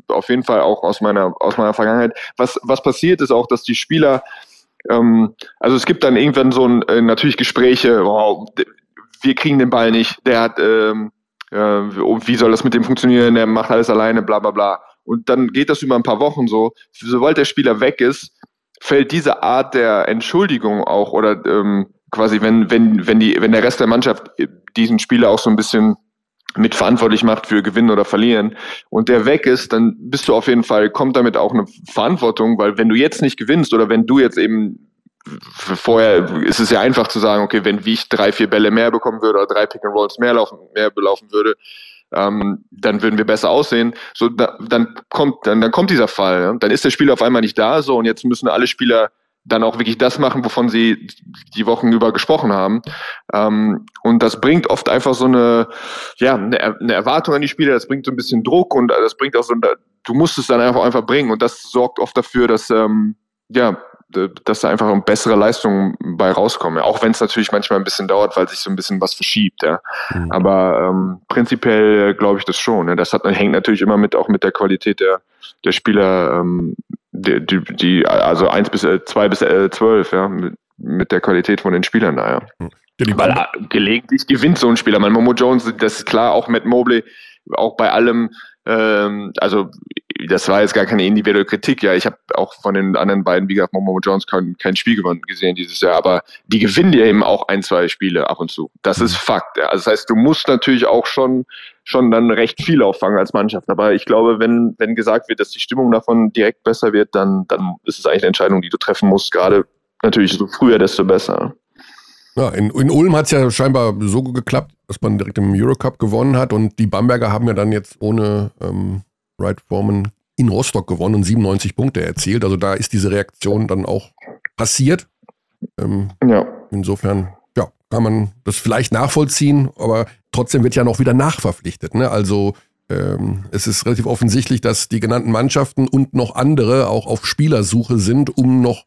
Speaker 3: auf jeden Fall auch aus meiner, aus meiner Vergangenheit. Was, was passiert ist auch, dass die Spieler, ähm, also es gibt dann irgendwann so ein, äh, natürlich Gespräche, wow, wir kriegen den Ball nicht, der hat, ähm, äh, wie soll das mit dem funktionieren, der macht alles alleine, bla bla bla. Und dann geht das über ein paar Wochen so. Sobald der Spieler weg ist, fällt diese Art der Entschuldigung auch oder ähm, quasi, wenn, wenn, wenn, die, wenn der Rest der Mannschaft diesen Spieler auch so ein bisschen mitverantwortlich macht für Gewinnen oder Verlieren und der weg ist, dann bist du auf jeden Fall, kommt damit auch eine Verantwortung, weil wenn du jetzt nicht gewinnst oder wenn du jetzt eben vorher ist es ja einfach zu sagen, okay, wenn wie ich drei, vier Bälle mehr bekommen würde oder drei Pick and Rolls mehr laufen, mehr belaufen würde, ähm, dann würden wir besser aussehen. So, da, dann kommt, dann, dann kommt dieser Fall. Ja? Dann ist der Spieler auf einmal nicht da, so und jetzt müssen alle Spieler dann auch wirklich das machen, wovon sie die Wochen über gesprochen haben. Ähm, und das bringt oft einfach so eine, ja, eine, eine, Erwartung an die Spieler, das bringt so ein bisschen Druck und das bringt auch so, du musst es dann einfach einfach bringen. Und das sorgt oft dafür, dass ähm, ja, dass da einfach bessere Leistungen bei rauskommen. Auch wenn es natürlich manchmal ein bisschen dauert, weil sich so ein bisschen was verschiebt. Ja. Mhm. Aber ähm, prinzipiell glaube ich das schon. Ja. Das hat, hängt natürlich immer mit auch mit der Qualität der, der Spieler, ähm, die, die, die, also eins bis äh, zwei bis äh, zwölf, ja, mit, mit der Qualität von den Spielern da, ja. Mhm. Weil äh, gelegentlich gewinnt so ein Spieler. Mein Momo Jones, das ist klar, auch Matt Mobley, auch bei allem, ähm, also das war jetzt gar keine individuelle Kritik. Ja, ich habe auch von den anderen beiden, wie gesagt, Momo Jones kein, kein Spiel gewonnen gesehen dieses Jahr, aber die gewinnen ja eben auch ein, zwei Spiele ab und zu. Das ist mhm. Fakt. Ja. Also das heißt, du musst natürlich auch schon schon dann recht viel auffangen als Mannschaft. Aber ich glaube, wenn, wenn gesagt wird, dass die Stimmung davon direkt besser wird, dann, dann ist es eigentlich eine Entscheidung, die du treffen musst. Gerade natürlich so früher, desto besser.
Speaker 1: Ja, in, in Ulm hat es ja scheinbar so geklappt, dass man direkt im Eurocup gewonnen hat und die Bamberger haben ja dann jetzt ohne ähm, Wright Foreman in Rostock gewonnen und 97 Punkte erzielt. Also da ist diese Reaktion dann auch passiert. Ähm, ja. Insofern, ja, kann man das vielleicht nachvollziehen, aber trotzdem wird ja noch wieder nachverpflichtet. Ne? Also ähm, es ist relativ offensichtlich, dass die genannten Mannschaften und noch andere auch auf Spielersuche sind, um noch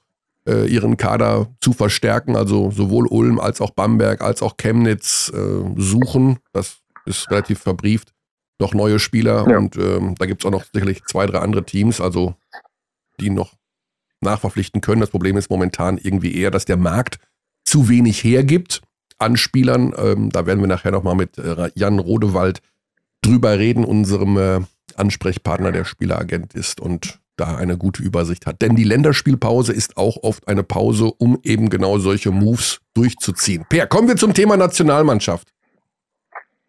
Speaker 1: äh, ihren Kader zu verstärken. Also sowohl Ulm als auch Bamberg als auch Chemnitz äh, suchen. Das ist relativ verbrieft noch neue Spieler ja. und ähm, da gibt es auch noch sicherlich zwei, drei andere Teams, also die noch nachverpflichten können. Das Problem ist momentan irgendwie eher, dass der Markt zu wenig hergibt an Spielern. Ähm, da werden wir nachher nochmal mit äh, Jan Rodewald drüber reden, unserem äh, Ansprechpartner, der Spieleragent ist und da eine gute Übersicht hat. Denn die Länderspielpause ist auch oft eine Pause, um eben genau solche Moves durchzuziehen. Per, kommen wir zum Thema Nationalmannschaft.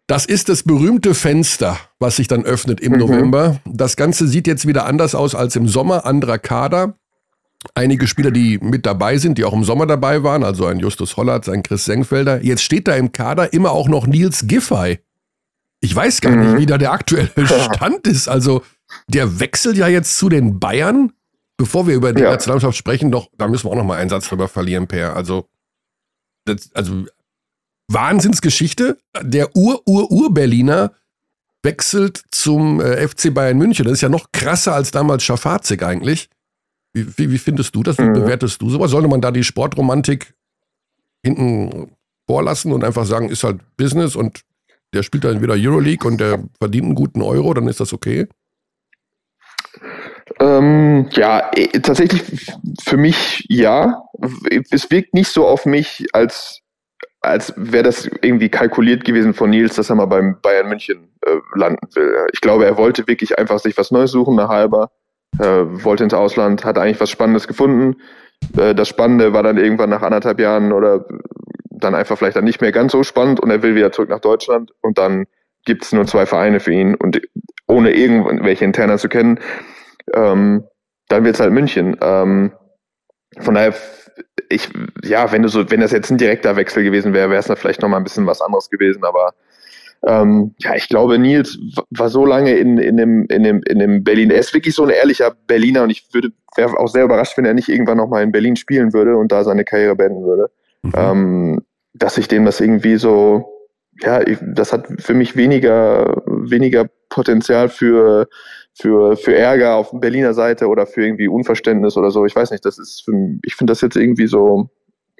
Speaker 1: Das ist das berühmte Fenster, was sich dann öffnet im mhm. November. Das Ganze sieht jetzt wieder anders aus als im Sommer, anderer Kader. Einige Spieler, die mit dabei sind, die auch im Sommer dabei waren, also ein Justus Hollatz, ein Chris Senkfelder. Jetzt steht da im Kader immer auch noch Nils Giffey. Ich weiß gar mhm. nicht, wie da der aktuelle Stand ist. Also der wechselt ja jetzt zu den Bayern. Bevor wir über die ja. Nationalmannschaft sprechen, doch, da müssen wir auch noch mal einen Satz drüber verlieren, Per. Also, das, also Wahnsinnsgeschichte. Der Ur-Ur-Ur-Berliner wechselt zum äh, FC Bayern München. Das ist ja noch krasser als damals Schafazik eigentlich. Wie, wie, wie, findest du das? Wie mhm. bewertest du sowas? Sollte man da die Sportromantik hinten vorlassen und einfach sagen, ist halt Business und der spielt dann wieder Euroleague und der verdient einen guten Euro, dann ist das okay?
Speaker 3: Ähm, ja, äh, tatsächlich für mich ja. Es wirkt nicht so auf mich, als, als wäre das irgendwie kalkuliert gewesen von Nils, dass er mal beim Bayern München äh, landen will. Ich glaube, er wollte wirklich einfach sich was Neues suchen, nach halber, äh, wollte ins Ausland, hat eigentlich was Spannendes gefunden. Äh, das Spannende war dann irgendwann nach anderthalb Jahren oder dann einfach vielleicht dann nicht mehr ganz so spannend und er will wieder zurück nach Deutschland und dann gibt es nur zwei Vereine für ihn und ohne irgendwelche Interner zu kennen, ähm, dann wird es halt München. Ähm, von daher, ich, ja, wenn du so, wenn das jetzt ein direkter Wechsel gewesen wäre, wäre es dann vielleicht nochmal ein bisschen was anderes gewesen, aber ähm, ja, ich glaube, Nils war so lange in, in, dem, in, dem, in dem Berlin. Er ist wirklich so ein ehrlicher Berliner und ich würde wäre auch sehr überrascht, wenn er nicht irgendwann nochmal in Berlin spielen würde und da seine Karriere beenden würde. Mhm. Ähm, dass ich dem das irgendwie so, ja, das hat für mich weniger, weniger Potenzial für, für, für Ärger auf Berliner Seite oder für irgendwie Unverständnis oder so. Ich weiß nicht, das ist, für, ich finde das jetzt irgendwie so,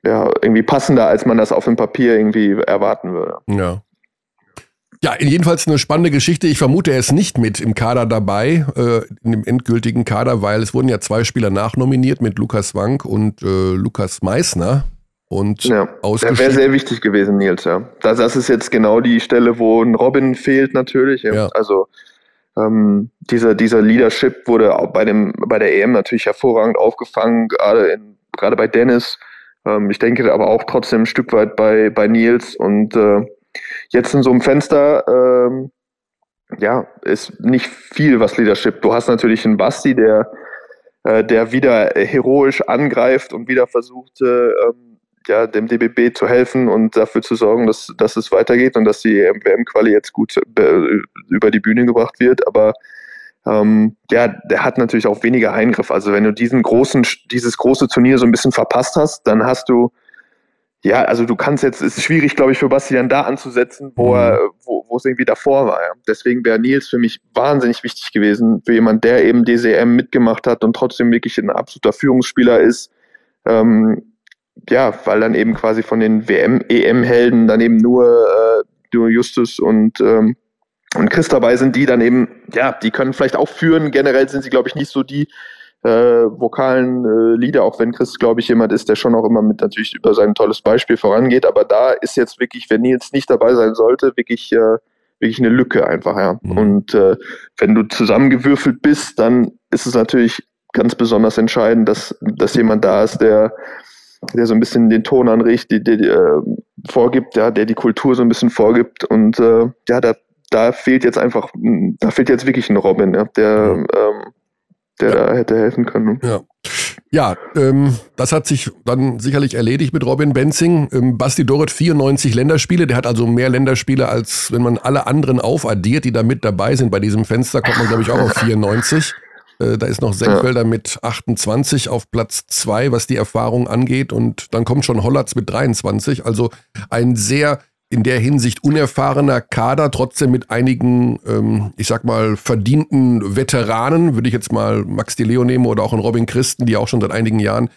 Speaker 3: ja, irgendwie passender, als man das auf dem Papier irgendwie erwarten würde.
Speaker 1: Ja. Ja, jedenfalls eine spannende Geschichte. Ich vermute, er ist nicht mit im Kader dabei, äh, in dem endgültigen Kader, weil es wurden ja zwei Spieler nachnominiert mit Lukas Wank und äh, Lukas Meissner. Und
Speaker 3: ja, der wäre sehr wichtig gewesen, Nils, ja. Das, das, ist jetzt genau die Stelle, wo ein Robin fehlt natürlich. Ja. Also ähm, dieser, dieser Leadership wurde auch bei, dem, bei der EM natürlich hervorragend aufgefangen, gerade, in, gerade bei Dennis. Ähm, ich denke aber auch trotzdem ein Stück weit bei, bei Nils. Und äh, jetzt in so einem Fenster, ähm, ja, ist nicht viel, was Leadership. Du hast natürlich einen Basti, der, äh, der wieder heroisch angreift und wieder versucht, äh, ja, dem DBB zu helfen und dafür zu sorgen, dass, dass es weitergeht und dass die WM-Quali jetzt gut äh, über die Bühne gebracht wird. Aber ähm, ja, der hat natürlich auch weniger Eingriff. Also wenn du diesen großen, dieses große Turnier so ein bisschen verpasst hast, dann hast du ja, also du kannst jetzt, es ist schwierig, glaube ich, für Bastian da anzusetzen, wo mhm. er, wo, wo es irgendwie davor war. Ja. Deswegen wäre Nils für mich wahnsinnig wichtig gewesen, für jemand, der eben DCM mitgemacht hat und trotzdem wirklich ein absoluter Führungsspieler ist. Ähm, ja, weil dann eben quasi von den WM-EM-Helden dann eben nur, äh, nur Justus und, ähm, und Chris dabei sind, die dann eben, ja, die können vielleicht auch führen. Generell sind sie, glaube ich, nicht so die äh, vokalen äh, Lieder, auch wenn Chris, glaube ich, jemand ist, der schon auch immer mit natürlich über sein tolles Beispiel vorangeht. Aber da ist jetzt wirklich, wenn Nils nicht dabei sein sollte, wirklich, äh, wirklich eine Lücke einfach, ja. Mhm. Und äh, wenn du zusammengewürfelt bist, dann ist es natürlich ganz besonders entscheidend, dass, dass jemand da ist, der der so ein bisschen den Ton anregt, die, die, die äh, vorgibt, ja, der die Kultur so ein bisschen vorgibt. Und äh, ja, da, da fehlt jetzt einfach, da fehlt jetzt wirklich ein Robin, ja, der, ähm, der ja. da hätte helfen können.
Speaker 1: Ja. Ja, ähm, das hat sich dann sicherlich erledigt mit Robin Benzing. Ähm, Basti Doret 94 Länderspiele, der hat also mehr Länderspiele, als wenn man alle anderen aufaddiert, die da mit dabei sind. Bei diesem Fenster kommt man, glaube ich, auch auf 94. Äh, da ist noch Senkfelder ja. mit 28 auf Platz 2, was die Erfahrung angeht. Und dann kommt schon Hollatz mit 23. Also ein sehr in der Hinsicht unerfahrener Kader, trotzdem mit einigen, ähm, ich sag mal, verdienten Veteranen, würde ich jetzt mal Max Di Leo nehmen oder auch einen Robin Christen, die auch schon seit einigen Jahren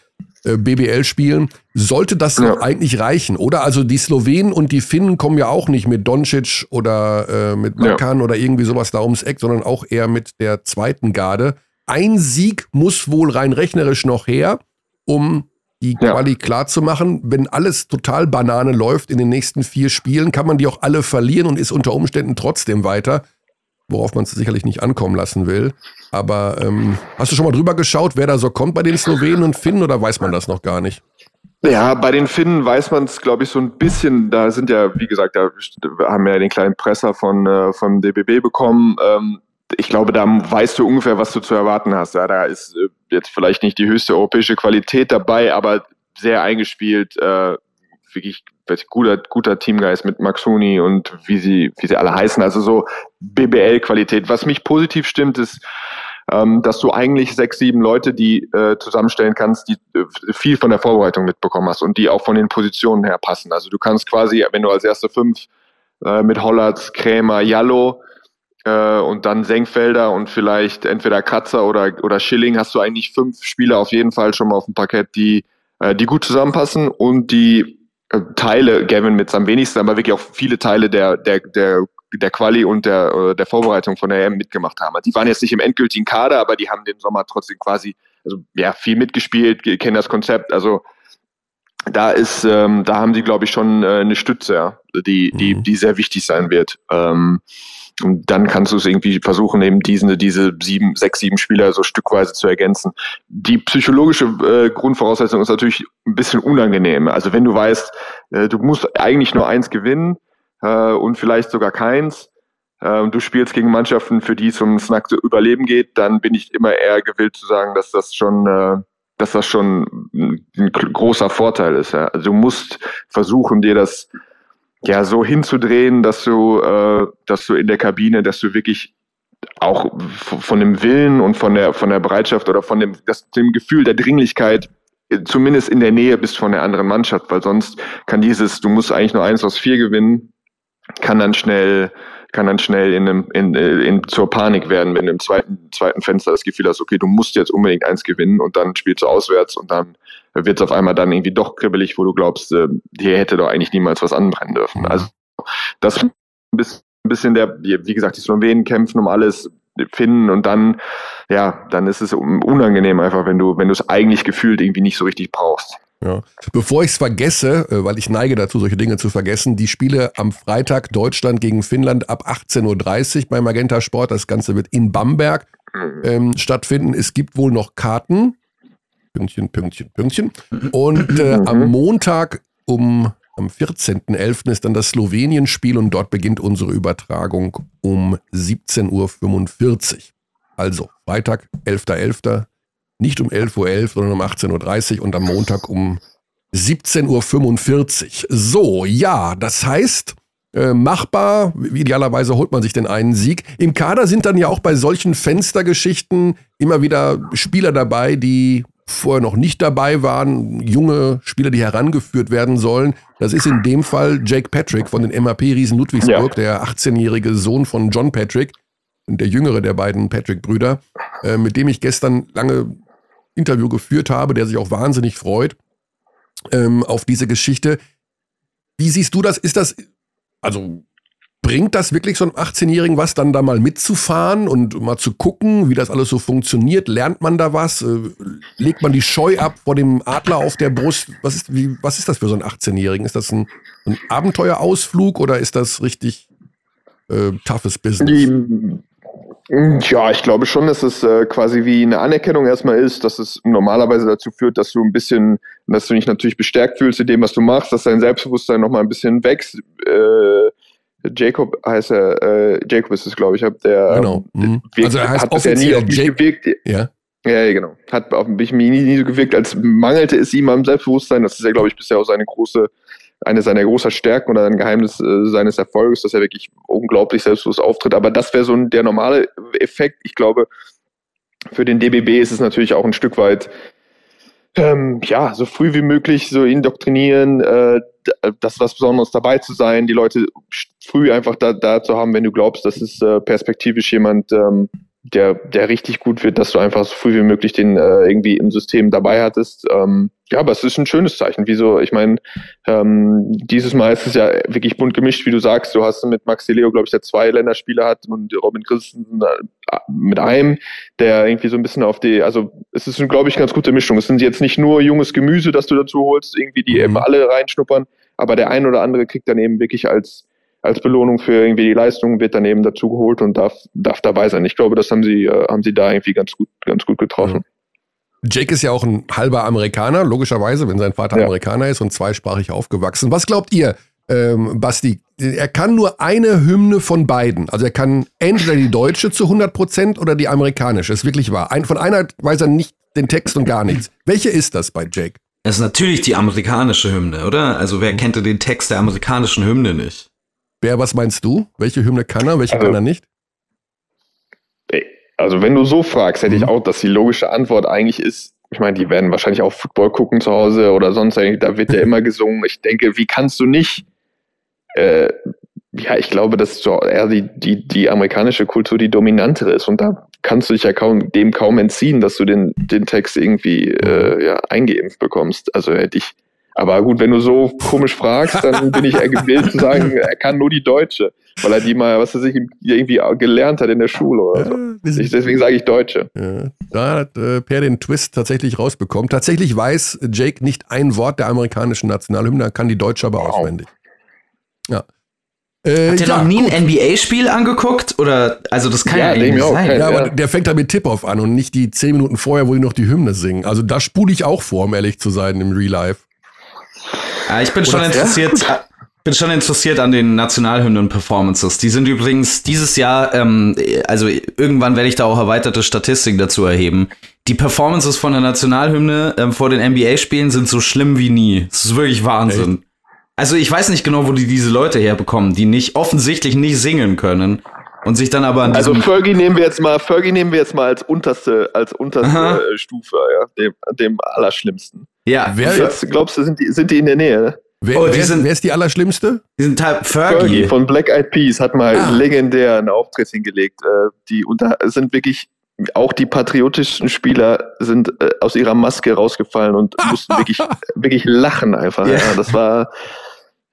Speaker 1: äh, BBL spielen. Sollte das ja. eigentlich reichen? Oder also die Slowenen und die Finnen kommen ja auch nicht mit Doncic oder äh, mit Makan ja. oder irgendwie sowas da ums Eck, sondern auch eher mit der zweiten Garde ein Sieg muss wohl rein rechnerisch noch her, um die Quali ja. klar zu machen. Wenn alles total Banane läuft in den nächsten vier Spielen, kann man die auch alle verlieren und ist unter Umständen trotzdem weiter, worauf man es sicherlich nicht ankommen lassen will. Aber ähm, hast du schon mal drüber geschaut, wer da so kommt bei den Slowenen und Finnen oder weiß man das noch gar nicht?
Speaker 3: Ja, bei den Finnen weiß man es, glaube ich, so ein bisschen. Da sind ja, wie gesagt, da haben wir ja den kleinen Presser von, äh, von DBB bekommen. Ähm, ich glaube, da weißt du ungefähr, was du zu erwarten hast. Ja, da ist äh, jetzt vielleicht nicht die höchste europäische Qualität dabei, aber sehr eingespielt, äh, wirklich guter, guter Teamgeist mit Maxuni und wie sie, wie sie alle heißen. Also so BBL-Qualität. Was mich positiv stimmt, ist, ähm, dass du eigentlich sechs, sieben Leute, die äh, zusammenstellen kannst, die äh, viel von der Vorbereitung mitbekommen hast und die auch von den Positionen her passen. Also du kannst quasi, wenn du als erste fünf äh, mit Hollatz, Krämer, Jallo äh, und dann Senkfelder und vielleicht entweder Kratzer oder, oder Schilling, hast du eigentlich fünf Spieler auf jeden Fall schon mal auf dem Parkett, die, äh, die gut zusammenpassen und die äh, Teile, Gavin mit am wenigsten, aber wirklich auch viele Teile der, der, der der Quali und der, der Vorbereitung von der EM mitgemacht haben. Die waren jetzt nicht im endgültigen Kader, aber die haben den Sommer trotzdem quasi, also ja, viel mitgespielt, kennen das Konzept. Also da ist, ähm, da haben sie, glaube ich, schon äh, eine Stütze, ja, die, die, mhm. die sehr wichtig sein wird. Ähm, und dann kannst du es irgendwie versuchen, eben diese, diese sieben, sechs, sieben Spieler so stückweise zu ergänzen. Die psychologische äh, Grundvoraussetzung ist natürlich ein bisschen unangenehm. Also wenn du weißt, äh, du musst eigentlich nur eins gewinnen, äh, und vielleicht sogar keins, äh, du spielst gegen Mannschaften, für die es ums nackte Überleben geht, dann bin ich immer eher gewillt zu sagen, dass das schon, äh, dass das schon ein großer Vorteil ist. Ja. Also du musst versuchen, dir das ja so hinzudrehen, dass du, äh, dass du in der Kabine, dass du wirklich auch von dem Willen und von der von der Bereitschaft oder von dem, das, dem Gefühl der Dringlichkeit äh, zumindest in der Nähe bist von der anderen Mannschaft, weil sonst kann dieses, du musst eigentlich nur eins aus vier gewinnen, kann dann schnell kann dann schnell in einem, in, in, zur Panik werden, wenn du im zweiten, zweiten Fenster das Gefühl hast, okay, du musst jetzt unbedingt eins gewinnen und dann spielst du auswärts und dann wird es auf einmal dann irgendwie doch kribbelig, wo du glaubst, äh, hier hätte doch eigentlich niemals was anbrennen dürfen. Also das ein bisschen der, wie gesagt, die Slowenen kämpfen um alles, finden und dann, ja, dann ist es unangenehm einfach, wenn du, wenn du es eigentlich gefühlt irgendwie nicht so richtig brauchst.
Speaker 1: Ja. Bevor ich es vergesse, äh, weil ich neige dazu, solche Dinge zu vergessen, die Spiele am Freitag Deutschland gegen Finnland ab 18.30 Uhr bei Magenta Sport. Das Ganze wird in Bamberg mhm. ähm, stattfinden. Es gibt wohl noch Karten. Pünktchen, Pünktchen, Pünktchen. Und äh, am mhm. Montag um am 14.11. ist dann das Slowenien-Spiel und dort beginnt unsere Übertragung um 17.45 Uhr. Also Freitag, 11.11. Nicht um 11.11 Uhr, sondern um 18.30 Uhr und am Montag um 17.45 Uhr. So, ja, das heißt, äh, machbar. Idealerweise holt man sich den einen Sieg. Im Kader sind dann ja auch bei solchen Fenstergeschichten immer wieder Spieler dabei, die vorher noch nicht dabei waren, junge Spieler, die herangeführt werden sollen. Das ist in dem Fall Jake Patrick von den MAP-Riesen Ludwigsburg, ja. der 18-jährige Sohn von John Patrick und der jüngere der beiden Patrick-Brüder, äh, mit dem ich gestern lange Interview geführt habe, der sich auch wahnsinnig freut ähm, auf diese Geschichte. Wie siehst du das? Ist das, also bringt das wirklich so einem 18-Jährigen was, dann da mal mitzufahren und mal zu gucken, wie das alles so funktioniert? Lernt man da was? Äh, legt man die Scheu ab vor dem Adler auf der Brust? Was ist, wie, was ist das für so einen 18-Jährigen? Ist das ein, ein Abenteuerausflug oder ist das richtig äh, toughes Business?
Speaker 3: Die, ja, ich glaube schon, dass es äh, quasi wie eine Anerkennung erstmal ist, dass es normalerweise dazu führt, dass du ein bisschen, dass du dich natürlich bestärkt fühlst in dem, was du machst, dass dein Selbstbewusstsein nochmal ein bisschen wächst. Äh, Jacob heißt er, äh, Jacob ist es, glaube ich, hab der.
Speaker 1: Genau.
Speaker 3: Mhm. also er heißt hat bisher nie auf mich Jake, gewirkt.
Speaker 1: Ja.
Speaker 3: Ja, genau. Hat auf mich nie, nie so gewirkt, als mangelte es ihm am Selbstbewusstsein. Das ist ja, glaube ich, bisher auch seine große eine seiner großen Stärken oder ein Geheimnis äh, seines Erfolges, dass er wirklich unglaublich selbstbewusst auftritt. Aber das wäre so ein, der normale Effekt. Ich glaube, für den DBB ist es natürlich auch ein Stück weit, ähm, ja, so früh wie möglich so indoktrinieren, äh, das was Besonderes dabei zu sein, die Leute früh einfach da, da zu haben, wenn du glaubst, dass es äh, perspektivisch jemand ähm, der, der richtig gut wird, dass du einfach so früh wie möglich den äh, irgendwie im System dabei hattest. Ähm, ja, aber es ist ein schönes Zeichen. Wieso? Ich meine, ähm, dieses Mal ist es ja wirklich bunt gemischt, wie du sagst. Du hast mit Maxi Leo, glaube ich, der zwei Länderspiele hat und Robin Christensen äh, mit einem, der irgendwie so ein bisschen auf die, also es ist, glaube ich, ganz gute Mischung. Es sind jetzt nicht nur junges Gemüse, das du dazu holst, irgendwie, die mhm. eben alle reinschnuppern, aber der ein oder andere kriegt dann eben wirklich als als Belohnung für irgendwie die Leistung wird dann eben dazu geholt und darf, darf dabei sein. Ich glaube, das haben sie, äh, haben sie da irgendwie ganz gut, ganz gut getroffen.
Speaker 1: Jake ist ja auch ein halber Amerikaner, logischerweise, wenn sein Vater ja. Amerikaner ist und zweisprachig aufgewachsen. Was glaubt ihr, ähm, Basti? Er kann nur eine Hymne von beiden. Also er kann entweder die deutsche zu 100 Prozent oder die amerikanische. Ist wirklich wahr. Ein, von einer weiß er nicht den Text und gar nichts. Welche ist das bei Jake?
Speaker 2: Das ist natürlich die amerikanische Hymne, oder? Also wer kennt denn den Text der amerikanischen Hymne nicht?
Speaker 1: Bär, was meinst du? Welche Hymne kann er, welche also, kann er nicht?
Speaker 3: also wenn du so fragst, hätte ich mhm. auch, dass die logische Antwort eigentlich ist, ich meine, die werden wahrscheinlich auch Football gucken zu Hause oder sonst, da wird ja immer gesungen. Ich denke, wie kannst du nicht, äh, ja, ich glaube, dass so eher die, die, die amerikanische Kultur die dominantere ist und da kannst du dich ja kaum, dem kaum entziehen, dass du den, den Text irgendwie äh, ja, eingeimpft bekommst. Also hätte ich, aber gut, wenn du so komisch fragst, dann bin ich eher gewillt zu sagen, er kann nur die Deutsche, weil er die mal, was er sich irgendwie gelernt hat in der Schule oder so. Ja, deswegen sage ich Deutsche.
Speaker 1: Ja, da hat äh, Per den Twist tatsächlich rausbekommen. Tatsächlich weiß Jake nicht ein Wort der amerikanischen Nationalhymne, kann die Deutsche aber wow. auswendig.
Speaker 2: Ja. Äh, Hat ihr ja, noch nie gut. ein NBA-Spiel angeguckt? Oder, also das kann ja, ja
Speaker 1: nicht sein. Ja, aber der fängt da mit Tip-Off an und nicht die zehn Minuten vorher, wo die noch die Hymne singen. Also da spule ich auch vor, um ehrlich zu sein, im Real Life.
Speaker 2: Ja, ich bin Oder schon interessiert. bin schon interessiert an den Nationalhymnen-Performances. Die sind übrigens dieses Jahr, ähm, also irgendwann werde ich da auch erweiterte Statistiken dazu erheben. Die Performances von der Nationalhymne ähm, vor den NBA-Spielen sind so schlimm wie nie. Das ist wirklich Wahnsinn. Echt? Also ich weiß nicht genau, wo die diese Leute herbekommen, die nicht offensichtlich nicht singen können und sich dann aber an
Speaker 3: Also Fergie nehmen wir jetzt mal, Fergie nehmen wir jetzt mal als unterste, als unterste Aha. Stufe, ja, dem, dem allerschlimmsten.
Speaker 2: Ja.
Speaker 3: Wer jetzt glaubst du, sind die, sind die in der Nähe?
Speaker 1: Wer, oh, wer, sind, wer, ist die allerschlimmste?
Speaker 2: Die sind halt Fergie. Fergie
Speaker 3: von Black Eyed Peas hat mal ah. legendär einen Auftritt hingelegt. Äh, die unter sind wirklich auch die patriotischen Spieler sind äh, aus ihrer Maske rausgefallen und mussten wirklich wirklich lachen einfach. Yeah. Ja, das war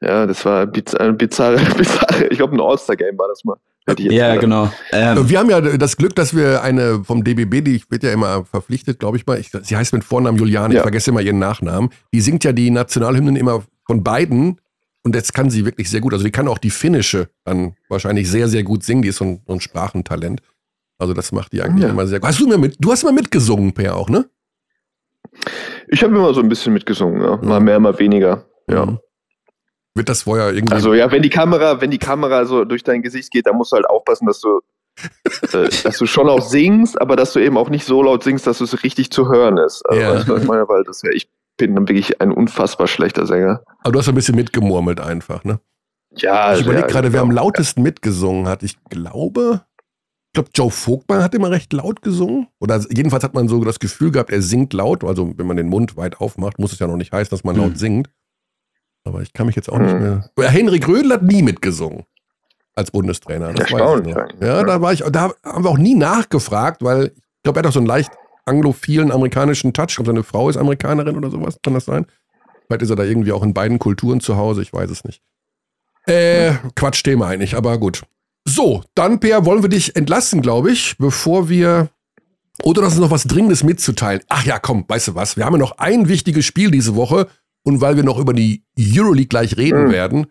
Speaker 3: ja, das war bizarre, bizarre. ich glaube, ein All-Star-Game war das mal.
Speaker 2: Ja, genau.
Speaker 1: Ähm. Wir haben ja das Glück, dass wir eine vom DBB, die wird ja immer verpflichtet, glaube ich mal. Ich, sie heißt mit Vornamen Juliane, ja. ich vergesse immer ihren Nachnamen. Die singt ja die Nationalhymnen immer von beiden und jetzt kann sie wirklich sehr gut. Also die kann auch die finnische dann wahrscheinlich sehr, sehr gut singen. Die ist so ein, so ein Sprachentalent. Also das macht die eigentlich ja. immer sehr gut. Hast du mir mit, du hast mal mitgesungen, Per, auch, ne?
Speaker 3: Ich habe immer so ein bisschen mitgesungen, ja. Mal mehr, mal weniger. Ja. Mhm.
Speaker 1: Wird das vorher irgendwie.
Speaker 3: Also ja, wenn die Kamera, wenn die Kamera so durch dein Gesicht geht, dann musst du halt aufpassen, dass du, äh, dass du schon auch singst, aber dass du eben auch nicht so laut singst, dass es richtig zu hören ist. Also, ja. ich meine, weil das ja, ich bin dann wirklich ein unfassbar schlechter Sänger.
Speaker 1: Aber du hast ein bisschen mitgemurmelt einfach, ne?
Speaker 3: Ja.
Speaker 1: Ich überlege gerade, wer am lautesten ja. mitgesungen hat. Ich glaube, ich glaube, Joe Vogtmann hat immer recht laut gesungen. Oder jedenfalls hat man so das Gefühl gehabt, er singt laut. Also wenn man den Mund weit aufmacht, muss es ja noch nicht heißen, dass man laut hm. singt. Aber ich kann mich jetzt auch nicht hm. mehr. Henrik Rödel hat nie mitgesungen als Bundestrainer. Das
Speaker 3: Erstaunlich.
Speaker 1: Ja, da war ich, da haben wir auch nie nachgefragt, weil ich glaube, er hat auch so einen leicht anglophilen amerikanischen Touch. Ich glaube, seine Frau ist Amerikanerin oder sowas, kann das sein? Vielleicht ist er da irgendwie auch in beiden Kulturen zu Hause, ich weiß es nicht. Äh, Quatsch, Thema eigentlich, aber gut. So, dann, Per, wollen wir dich entlassen, glaube ich, bevor wir. Oder das ist noch was Dringendes mitzuteilen. Ach ja, komm, weißt du was? Wir haben ja noch ein wichtiges Spiel diese Woche und weil wir noch über die Euroleague gleich reden mhm. werden,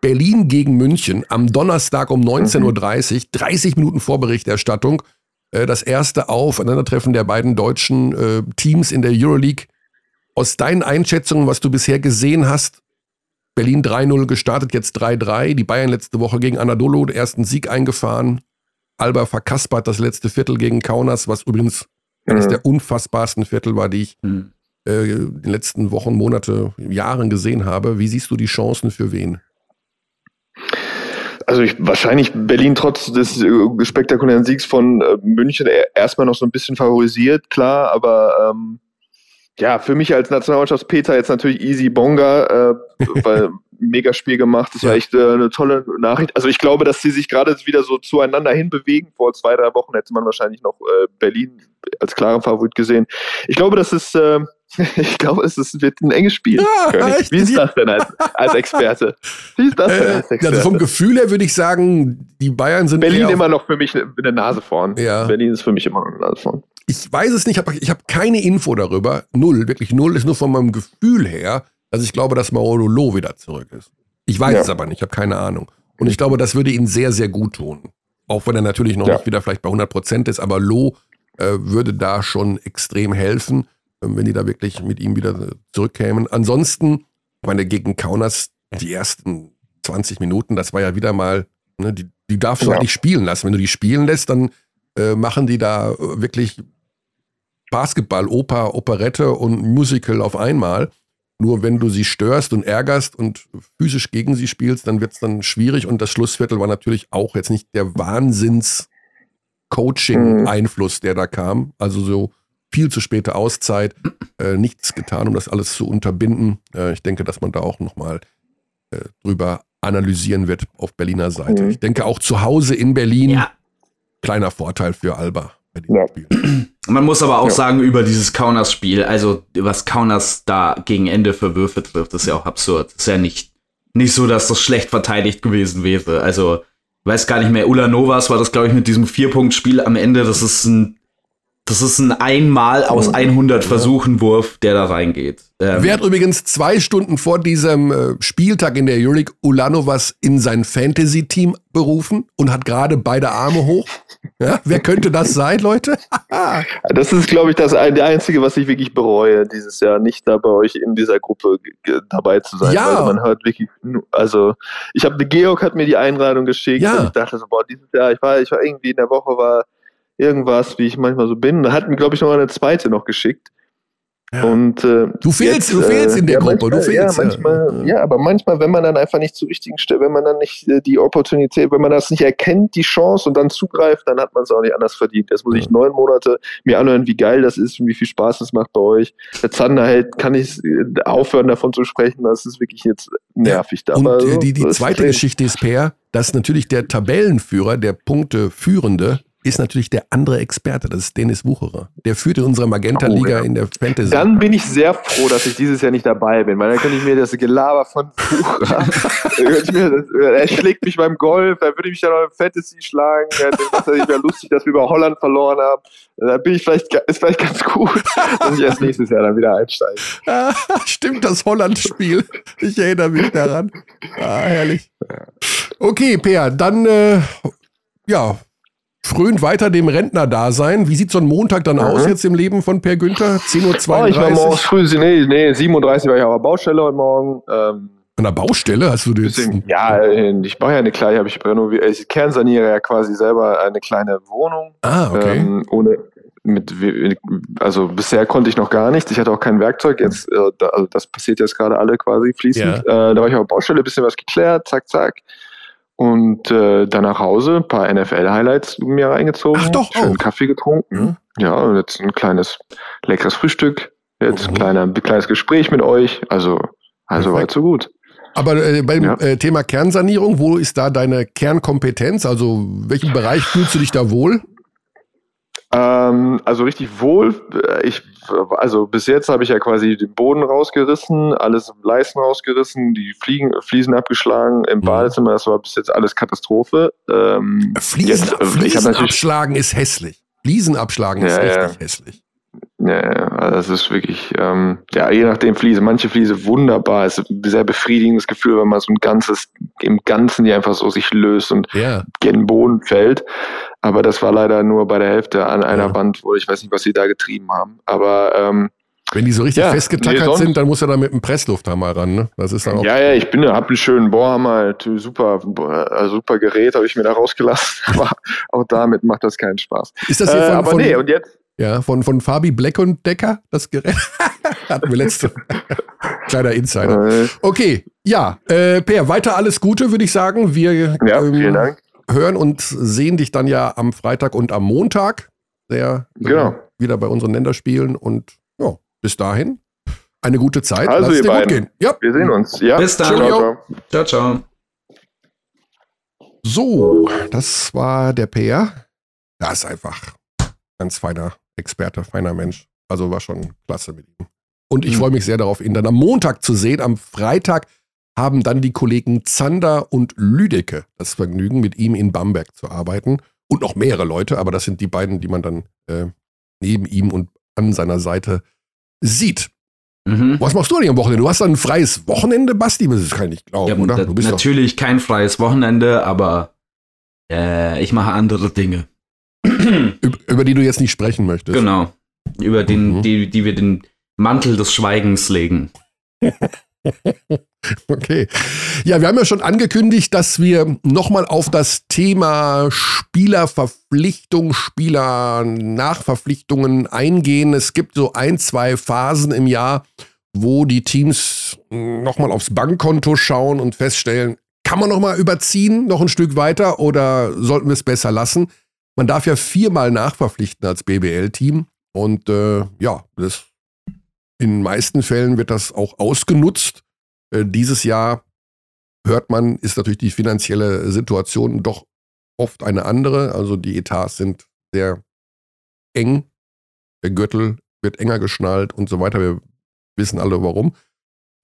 Speaker 1: Berlin gegen München am Donnerstag um 19.30 Uhr, 30 Minuten Vorberichterstattung. Äh, das erste Aufeinandertreffen der beiden deutschen äh, Teams in der Euroleague. Aus deinen Einschätzungen, was du bisher gesehen hast, Berlin 3-0 gestartet, jetzt 3-3. Die Bayern letzte Woche gegen Anadolu den ersten Sieg eingefahren. Alba verkaspert das letzte Viertel gegen Kaunas, was übrigens mhm. eines der unfassbarsten Viertel war, die ich mhm äh, in den letzten Wochen, Monate, Jahren gesehen habe. Wie siehst du die Chancen für wen?
Speaker 3: Also ich, wahrscheinlich Berlin trotz des äh, spektakulären Siegs von äh, München erstmal noch so ein bisschen favorisiert, klar, aber ähm, ja, für mich als Nationalmannschafts-Peter jetzt natürlich easy Bonga, äh, weil mega Spiel gemacht. Das war echt äh, eine tolle Nachricht. Also ich glaube, dass sie sich gerade wieder so zueinander hinbewegen. Vor zwei, drei Wochen hätte man wahrscheinlich noch äh, Berlin als klaren Favorit gesehen. Ich glaube, das ist, äh, ich glaube, es ist, wird ein enges Spiel. Ja, Wie ist das denn als, als Experte?
Speaker 1: Wie ist das denn als Experte? Also vom Gefühl her würde ich sagen, die Bayern sind
Speaker 3: Berlin immer noch für mich eine, Nase vorn. Ja. Berlin ist für mich immer noch eine Nase vorn.
Speaker 1: Ich weiß es nicht, ich habe keine Info darüber. Null, wirklich null. Ist nur von meinem Gefühl her also ich glaube, dass Mauro Loh wieder zurück ist. Ich weiß ja. es aber nicht, ich habe keine Ahnung. Und ich glaube, das würde ihn sehr, sehr gut tun. Auch wenn er natürlich noch ja. nicht wieder vielleicht bei 100 Prozent ist, aber Loh äh, würde da schon extrem helfen, äh, wenn die da wirklich mit ihm wieder zurückkämen. Ansonsten, ich meine, gegen Kaunas die ersten 20 Minuten, das war ja wieder mal, ne, die, die darfst du ja. halt nicht spielen lassen. Wenn du die spielen lässt, dann äh, machen die da wirklich Basketball, Oper, Operette und Musical auf einmal. Nur wenn du sie störst und ärgerst und physisch gegen sie spielst, dann wird es dann schwierig. Und das Schlussviertel war natürlich auch jetzt nicht der Wahnsinns Coaching-Einfluss, der da kam. Also so viel zu späte Auszeit, äh, nichts getan, um das alles zu unterbinden. Äh, ich denke, dass man da auch nochmal äh, drüber analysieren wird auf Berliner Seite. Mhm. Ich denke auch zu Hause in Berlin, ja. kleiner Vorteil für Alba. Ja.
Speaker 2: Man muss aber auch ja. sagen, über dieses Kaunas-Spiel, also was Kaunas da gegen Ende für Würfe trifft, ist ja auch absurd. Ist ja nicht, nicht so, dass das schlecht verteidigt gewesen wäre. Also, weiß gar nicht mehr, Ulanovas war das, glaube ich, mit diesem Vier-Punkt-Spiel am Ende. Das ist ein das ist ein einmal aus 100 Versuchen Wurf, der da reingeht.
Speaker 1: Ähm Wer hat übrigens zwei Stunden vor diesem äh, Spieltag in der Euroleague Ulanovas in sein Fantasy-Team berufen und hat gerade beide Arme hoch? Ja, wer könnte das sein, Leute?
Speaker 3: das ist, glaube ich, das einzige, was ich wirklich bereue, dieses Jahr nicht da bei euch in dieser Gruppe dabei zu sein. Ja. Weil man hört wirklich, also ich habe, Georg hat mir die Einladung geschickt ja. und ich dachte so, boah, dieses Jahr, ich war, ich war irgendwie in der Woche war irgendwas, wie ich manchmal so bin. Da hat mir, glaube ich, noch eine zweite noch geschickt.
Speaker 1: Ja. Und, äh, du fehlst, jetzt, du fehlst in der ja, Gruppe,
Speaker 3: manchmal,
Speaker 1: du fehlst.
Speaker 3: Ja, manchmal, ja. ja, aber manchmal, wenn man dann einfach nicht zur richtigen Stelle, wenn man dann nicht äh, die Opportunität, wenn man das nicht erkennt, die Chance und dann zugreift, dann hat man es auch nicht anders verdient. Jetzt muss ich neun Monate mir anhören, wie geil das ist und wie viel Spaß es macht bei euch. Der Zander hält, kann ich äh, aufhören davon zu sprechen, das ist wirklich jetzt nervig
Speaker 1: da. Und aber, äh, die, die zweite Geschichte ist, Per, dass natürlich der Tabellenführer, der Punkteführende, ist natürlich der andere Experte, das ist Dennis Wucherer. Der führt in unserer Magenta-Liga oh, ja. in der Fantasy.
Speaker 3: Dann bin ich sehr froh, dass ich dieses Jahr nicht dabei bin, weil dann könnte ich mir das Gelaber von Wucherer, er schlägt mich beim Golf, dann würde ich mich dann auch im Fantasy schlagen, dann ist mehr lustig, dass wir über Holland verloren haben. Da bin ich vielleicht, ist vielleicht ganz gut, dass ich erst nächstes Jahr dann wieder einsteige.
Speaker 1: Stimmt, das Holland-Spiel. Ich erinnere mich daran. Ah, herrlich. Okay, Peer, dann, äh, ja, frönt weiter dem Rentner-Dasein. Wie sieht so ein Montag dann mhm. aus jetzt im Leben von Per Günther? 10.32 Uhr? Oh,
Speaker 3: ich war morgens früh, nee, nee, 37 war ich auf der Baustelle heute Morgen. Ähm,
Speaker 1: An der Baustelle hast du das?
Speaker 3: Ja, ich baue ja eine kleine, habe ich renoviert, ich kernsaniere ja quasi selber eine kleine Wohnung.
Speaker 1: Ah, okay. Ähm,
Speaker 3: ohne, mit, also bisher konnte ich noch gar nichts. Ich hatte auch kein Werkzeug. Jetzt, äh, also das passiert jetzt gerade alle quasi fließend. Ja. Äh, da war ich auf der Baustelle, bisschen was geklärt, zack, zack. Und äh, dann nach Hause ein paar NFL-Highlights mir reingezogen.
Speaker 1: Ach doch,
Speaker 3: schön auch. Kaffee getrunken. Mhm. Ja, und jetzt ein kleines, leckeres Frühstück. Jetzt mhm. ein, kleiner, ein kleines Gespräch mit euch. Also, also weit so gut.
Speaker 1: Aber äh, beim ja. äh, Thema Kernsanierung, wo ist da deine Kernkompetenz? Also, welchem Bereich fühlst du dich da wohl?
Speaker 3: Ähm, also richtig wohl. Äh, ich, also bis jetzt habe ich ja quasi den Boden rausgerissen, alles Leisten rausgerissen, die Fliegen, Fliesen abgeschlagen im mhm. Badezimmer. Das war bis jetzt alles Katastrophe.
Speaker 1: Ähm, Fliesen, jetzt, äh, Fliesen abschlagen ist hässlich. Fliesen abschlagen ist ja, richtig ja. hässlich.
Speaker 3: Ja, also das ist wirklich, ähm, ja, je nachdem Fliese. Manche Fliese wunderbar. Es ist ein sehr befriedigendes Gefühl, wenn man so ein ganzes, im Ganzen die einfach so sich löst und ja. gen den Boden fällt. Aber das war leider nur bei der Hälfte an einer ja. Wand, wo ich weiß nicht, was sie da getrieben haben. Aber ähm,
Speaker 1: wenn die so richtig ja, festgetackert nee, sind, dann muss er da mit einem Presslufthammer ran, ne? Das ist dann auch
Speaker 3: ja, ja, ich bin, hab einen schönen Bohrhammer, halt, super, äh, super Gerät, habe ich mir da rausgelassen. Aber auch damit macht das keinen Spaß.
Speaker 1: Ist das hier äh, von, aber von, nee, und jetzt? Ja, von, von Fabi Black und Decker, das Gerät. Hatten wir letzte. Kleiner Insider. Äh. Okay, ja, äh, Per, weiter alles Gute, würde ich sagen. Wir
Speaker 3: ja, ähm,
Speaker 1: hören und sehen dich dann ja am Freitag und am Montag. Sehr
Speaker 3: genau.
Speaker 1: Wieder bei unseren Länderspielen und ja, bis dahin eine gute Zeit.
Speaker 3: Also Lass ihr beiden. Gehen. Ja. Wir sehen uns. Ja.
Speaker 2: Bis dann. Ciao, ciao. ciao.
Speaker 1: So, das war der Per. Das ist einfach ganz feiner Experte, feiner Mensch. Also war schon klasse mit ihm. Und ich mhm. freue mich sehr darauf, ihn dann am Montag zu sehen. Am Freitag haben dann die Kollegen Zander und Lüdecke das Vergnügen, mit ihm in Bamberg zu arbeiten. Und noch mehrere Leute, aber das sind die beiden, die man dann äh, neben ihm und an seiner Seite sieht. Mhm. Was machst du denn am Wochenende? Du hast dann ein freies Wochenende, Basti? Das kann ich nicht glauben, ja, oder?
Speaker 2: Du bist natürlich kein freies Wochenende, aber äh, ich mache andere Dinge
Speaker 1: über die du jetzt nicht sprechen möchtest.
Speaker 2: Genau. Über den, mhm. die, die wir den Mantel des Schweigens legen.
Speaker 1: okay. Ja, wir haben ja schon angekündigt, dass wir nochmal auf das Thema Spielerverpflichtung, Spielernachverpflichtungen eingehen. Es gibt so ein, zwei Phasen im Jahr, wo die Teams nochmal aufs Bankkonto schauen und feststellen, kann man nochmal überziehen, noch ein Stück weiter oder sollten wir es besser lassen? Man darf ja viermal nachverpflichten als BBL-Team. Und äh, ja, das, in den meisten Fällen wird das auch ausgenutzt. Äh, dieses Jahr hört man, ist natürlich die finanzielle Situation doch oft eine andere. Also die Etats sind sehr eng. Der Gürtel wird enger geschnallt und so weiter. Wir wissen alle warum.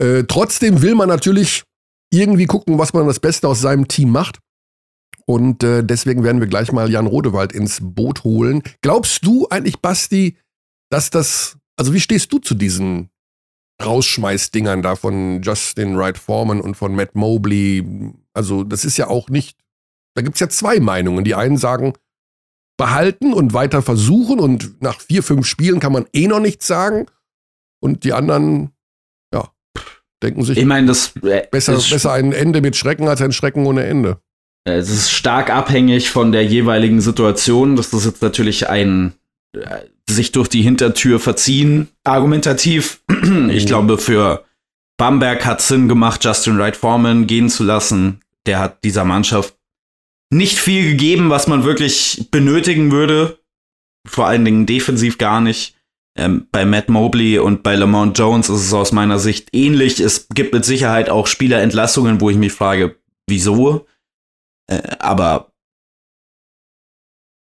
Speaker 1: Äh, trotzdem will man natürlich irgendwie gucken, was man das Beste aus seinem Team macht. Und äh, deswegen werden wir gleich mal Jan Rodewald ins Boot holen. Glaubst du eigentlich, Basti, dass das, also wie stehst du zu diesen Rausschmeißdingern da von Justin Wright Foreman und von Matt Mobley? Also das ist ja auch nicht, da gibt es ja zwei Meinungen. Die einen sagen, behalten und weiter versuchen und nach vier, fünf Spielen kann man eh noch nichts sagen. Und die anderen, ja, denken sich,
Speaker 2: ich meine, das
Speaker 1: äh, besser, besser ein Ende mit Schrecken als ein Schrecken ohne Ende.
Speaker 2: Es ist stark abhängig von der jeweiligen Situation. Das ist jetzt natürlich ein äh, sich durch die Hintertür verziehen. Argumentativ, ich glaube, für Bamberg hat Sinn gemacht, Justin Wright Foreman gehen zu lassen. Der hat dieser Mannschaft nicht viel gegeben, was man wirklich benötigen würde. Vor allen Dingen defensiv gar nicht. Ähm, bei Matt Mobley und bei Lamont Jones ist es aus meiner Sicht ähnlich. Es gibt mit Sicherheit auch Spielerentlassungen, wo ich mich frage, wieso? Äh, aber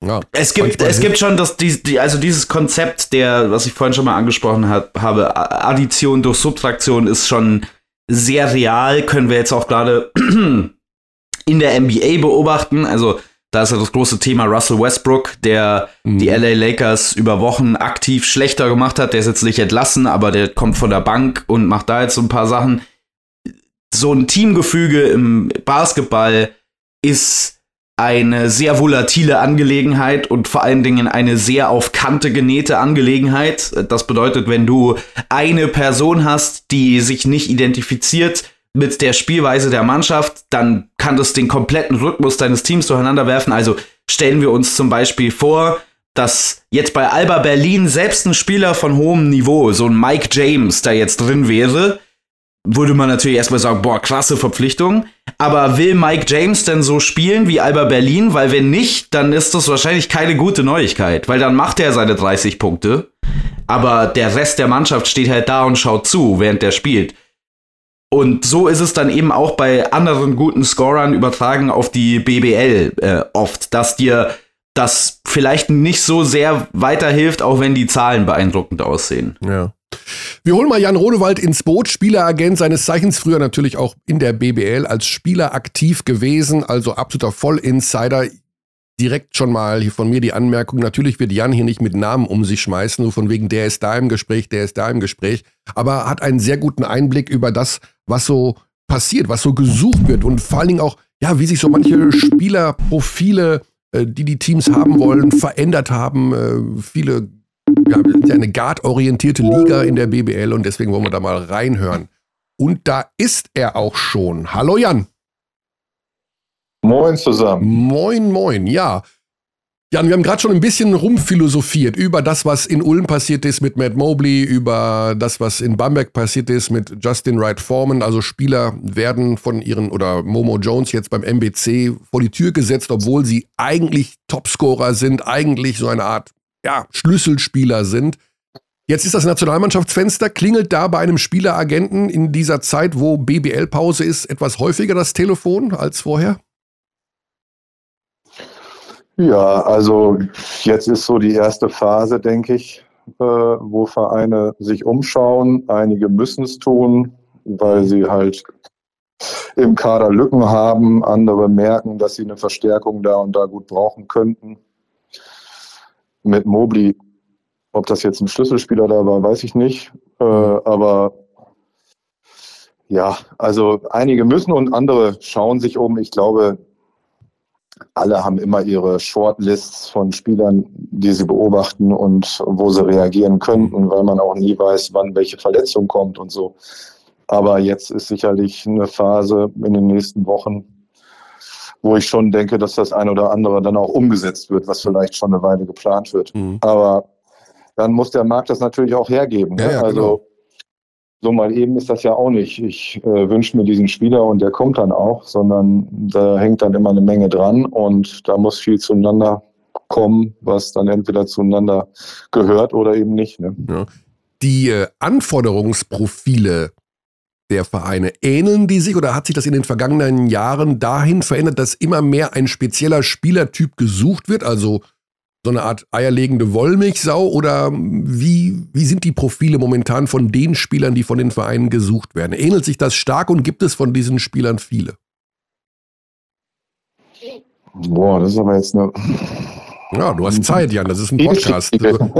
Speaker 2: ja, es gibt, es gibt schon das, die, die, also dieses Konzept der, was ich vorhin schon mal angesprochen hab, habe, Addition durch Subtraktion ist schon sehr real, können wir jetzt auch gerade in der NBA beobachten. Also da ist ja das große Thema Russell Westbrook, der mhm. die LA Lakers über Wochen aktiv schlechter gemacht hat. Der ist jetzt nicht entlassen, aber der kommt von der Bank und macht da jetzt so ein paar Sachen. So ein Teamgefüge im Basketball ist eine sehr volatile Angelegenheit und vor allen Dingen eine sehr auf Kante genähte Angelegenheit. Das bedeutet, wenn du eine Person hast, die sich nicht identifiziert mit der Spielweise der Mannschaft, dann kann das den kompletten Rhythmus deines Teams durcheinander werfen. Also stellen wir uns zum Beispiel vor, dass jetzt bei Alba Berlin selbst ein Spieler von hohem Niveau, so ein Mike James, da jetzt drin wäre, würde man natürlich erstmal sagen, boah, krasse Verpflichtung. Aber will Mike James denn so spielen wie Alba Berlin? Weil wenn nicht, dann ist das wahrscheinlich keine gute Neuigkeit, weil dann macht er seine 30 Punkte. Aber der Rest der Mannschaft steht halt da und schaut zu, während der spielt. Und so ist es dann eben auch bei anderen guten Scorern übertragen auf die BBL äh, oft, dass dir das vielleicht nicht so sehr weiterhilft, auch wenn die Zahlen beeindruckend aussehen.
Speaker 1: Ja. Wir holen mal Jan Rodewald ins Boot, Spieleragent seines Zeichens, früher natürlich auch in der BBL als Spieler aktiv gewesen, also absoluter Vollinsider. Direkt schon mal hier von mir die Anmerkung, natürlich wird Jan hier nicht mit Namen um sich schmeißen, nur von wegen, der ist da im Gespräch, der ist da im Gespräch, aber hat einen sehr guten Einblick über das, was so passiert, was so gesucht wird und vor allen Dingen auch, ja, wie sich so manche Spielerprofile, äh, die die Teams haben wollen, verändert haben. Äh, viele ja, wir sind ja eine guard-orientierte Liga in der BBL und deswegen wollen wir da mal reinhören. Und da ist er auch schon. Hallo Jan.
Speaker 4: Moin zusammen.
Speaker 1: Moin, moin, ja. Jan, wir haben gerade schon ein bisschen rumphilosophiert über das, was in Ulm passiert ist mit Matt Mobley, über das, was in Bamberg passiert ist mit Justin Wright Foreman. Also Spieler werden von ihren, oder Momo Jones jetzt beim MBC vor die Tür gesetzt, obwohl sie eigentlich Topscorer sind, eigentlich so eine Art ja, Schlüsselspieler sind. Jetzt ist das Nationalmannschaftsfenster. Klingelt da bei einem Spieleragenten in dieser Zeit, wo BBL-Pause ist, etwas häufiger das Telefon als vorher?
Speaker 4: Ja, also jetzt ist so die erste Phase, denke ich, äh, wo Vereine sich umschauen. Einige müssen es tun, weil sie halt im Kader Lücken haben. Andere merken, dass sie eine Verstärkung da und da gut brauchen könnten mit Mobley, ob das jetzt ein Schlüsselspieler da war, weiß ich nicht. Äh, aber ja, also einige müssen und andere schauen sich um. Ich glaube, alle haben immer ihre Shortlists von Spielern, die sie beobachten und wo sie reagieren könnten, weil man auch nie weiß, wann welche Verletzung kommt und so. Aber jetzt ist sicherlich eine Phase in den nächsten Wochen, wo ich schon denke, dass das ein oder andere dann auch umgesetzt wird, was vielleicht schon eine Weile geplant wird. Mhm. Aber dann muss der Markt das natürlich auch hergeben.
Speaker 1: Ja, ne? ja, also genau.
Speaker 4: so mal eben ist das ja auch nicht. Ich äh, wünsche mir diesen Spieler und der kommt dann auch, sondern da hängt dann immer eine Menge dran und da muss viel zueinander kommen, was dann entweder zueinander gehört oder eben nicht. Ne?
Speaker 1: Ja. Die äh, Anforderungsprofile der Vereine, ähneln die sich oder hat sich das in den vergangenen Jahren dahin verändert, dass immer mehr ein spezieller Spielertyp gesucht wird? Also so eine Art eierlegende Wollmilchsau oder wie, wie sind die Profile momentan von den Spielern, die von den Vereinen gesucht werden? Ähnelt sich das stark und gibt es von diesen Spielern viele?
Speaker 4: Boah, das ist aber jetzt eine.
Speaker 1: Ja, du hast Zeit, Jan, das ist ein Podcast.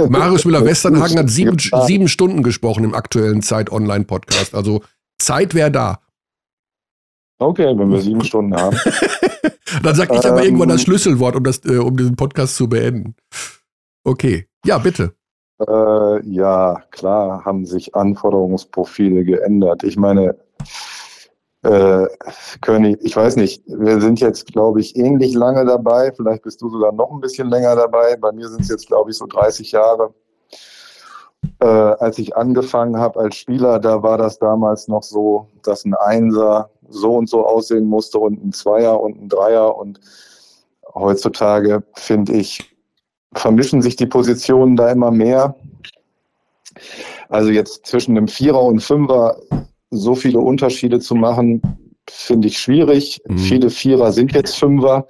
Speaker 1: Marius Müller-Westernhagen hat sieben, sieben Stunden gesprochen im aktuellen Zeit-Online-Podcast. Also Zeit wäre da.
Speaker 4: Okay, wenn wir sieben Stunden haben.
Speaker 1: Dann sag ich aber ähm, irgendwann das Schlüsselwort, um, das, äh, um diesen Podcast zu beenden. Okay. Ja, bitte.
Speaker 4: Äh, ja, klar haben sich Anforderungsprofile geändert. Ich meine, äh, König, ich weiß nicht, wir sind jetzt, glaube ich, ähnlich lange dabei. Vielleicht bist du sogar noch ein bisschen länger dabei. Bei mir sind es jetzt, glaube ich, so 30 Jahre. Äh, als ich angefangen habe als Spieler, da war das damals noch so, dass ein Einser so und so aussehen musste und ein Zweier und ein Dreier. Und heutzutage, finde ich, vermischen sich die Positionen da immer mehr. Also jetzt zwischen einem Vierer und Fünfer so viele Unterschiede zu machen, finde ich schwierig. Mhm. Viele Vierer sind jetzt Fünfer.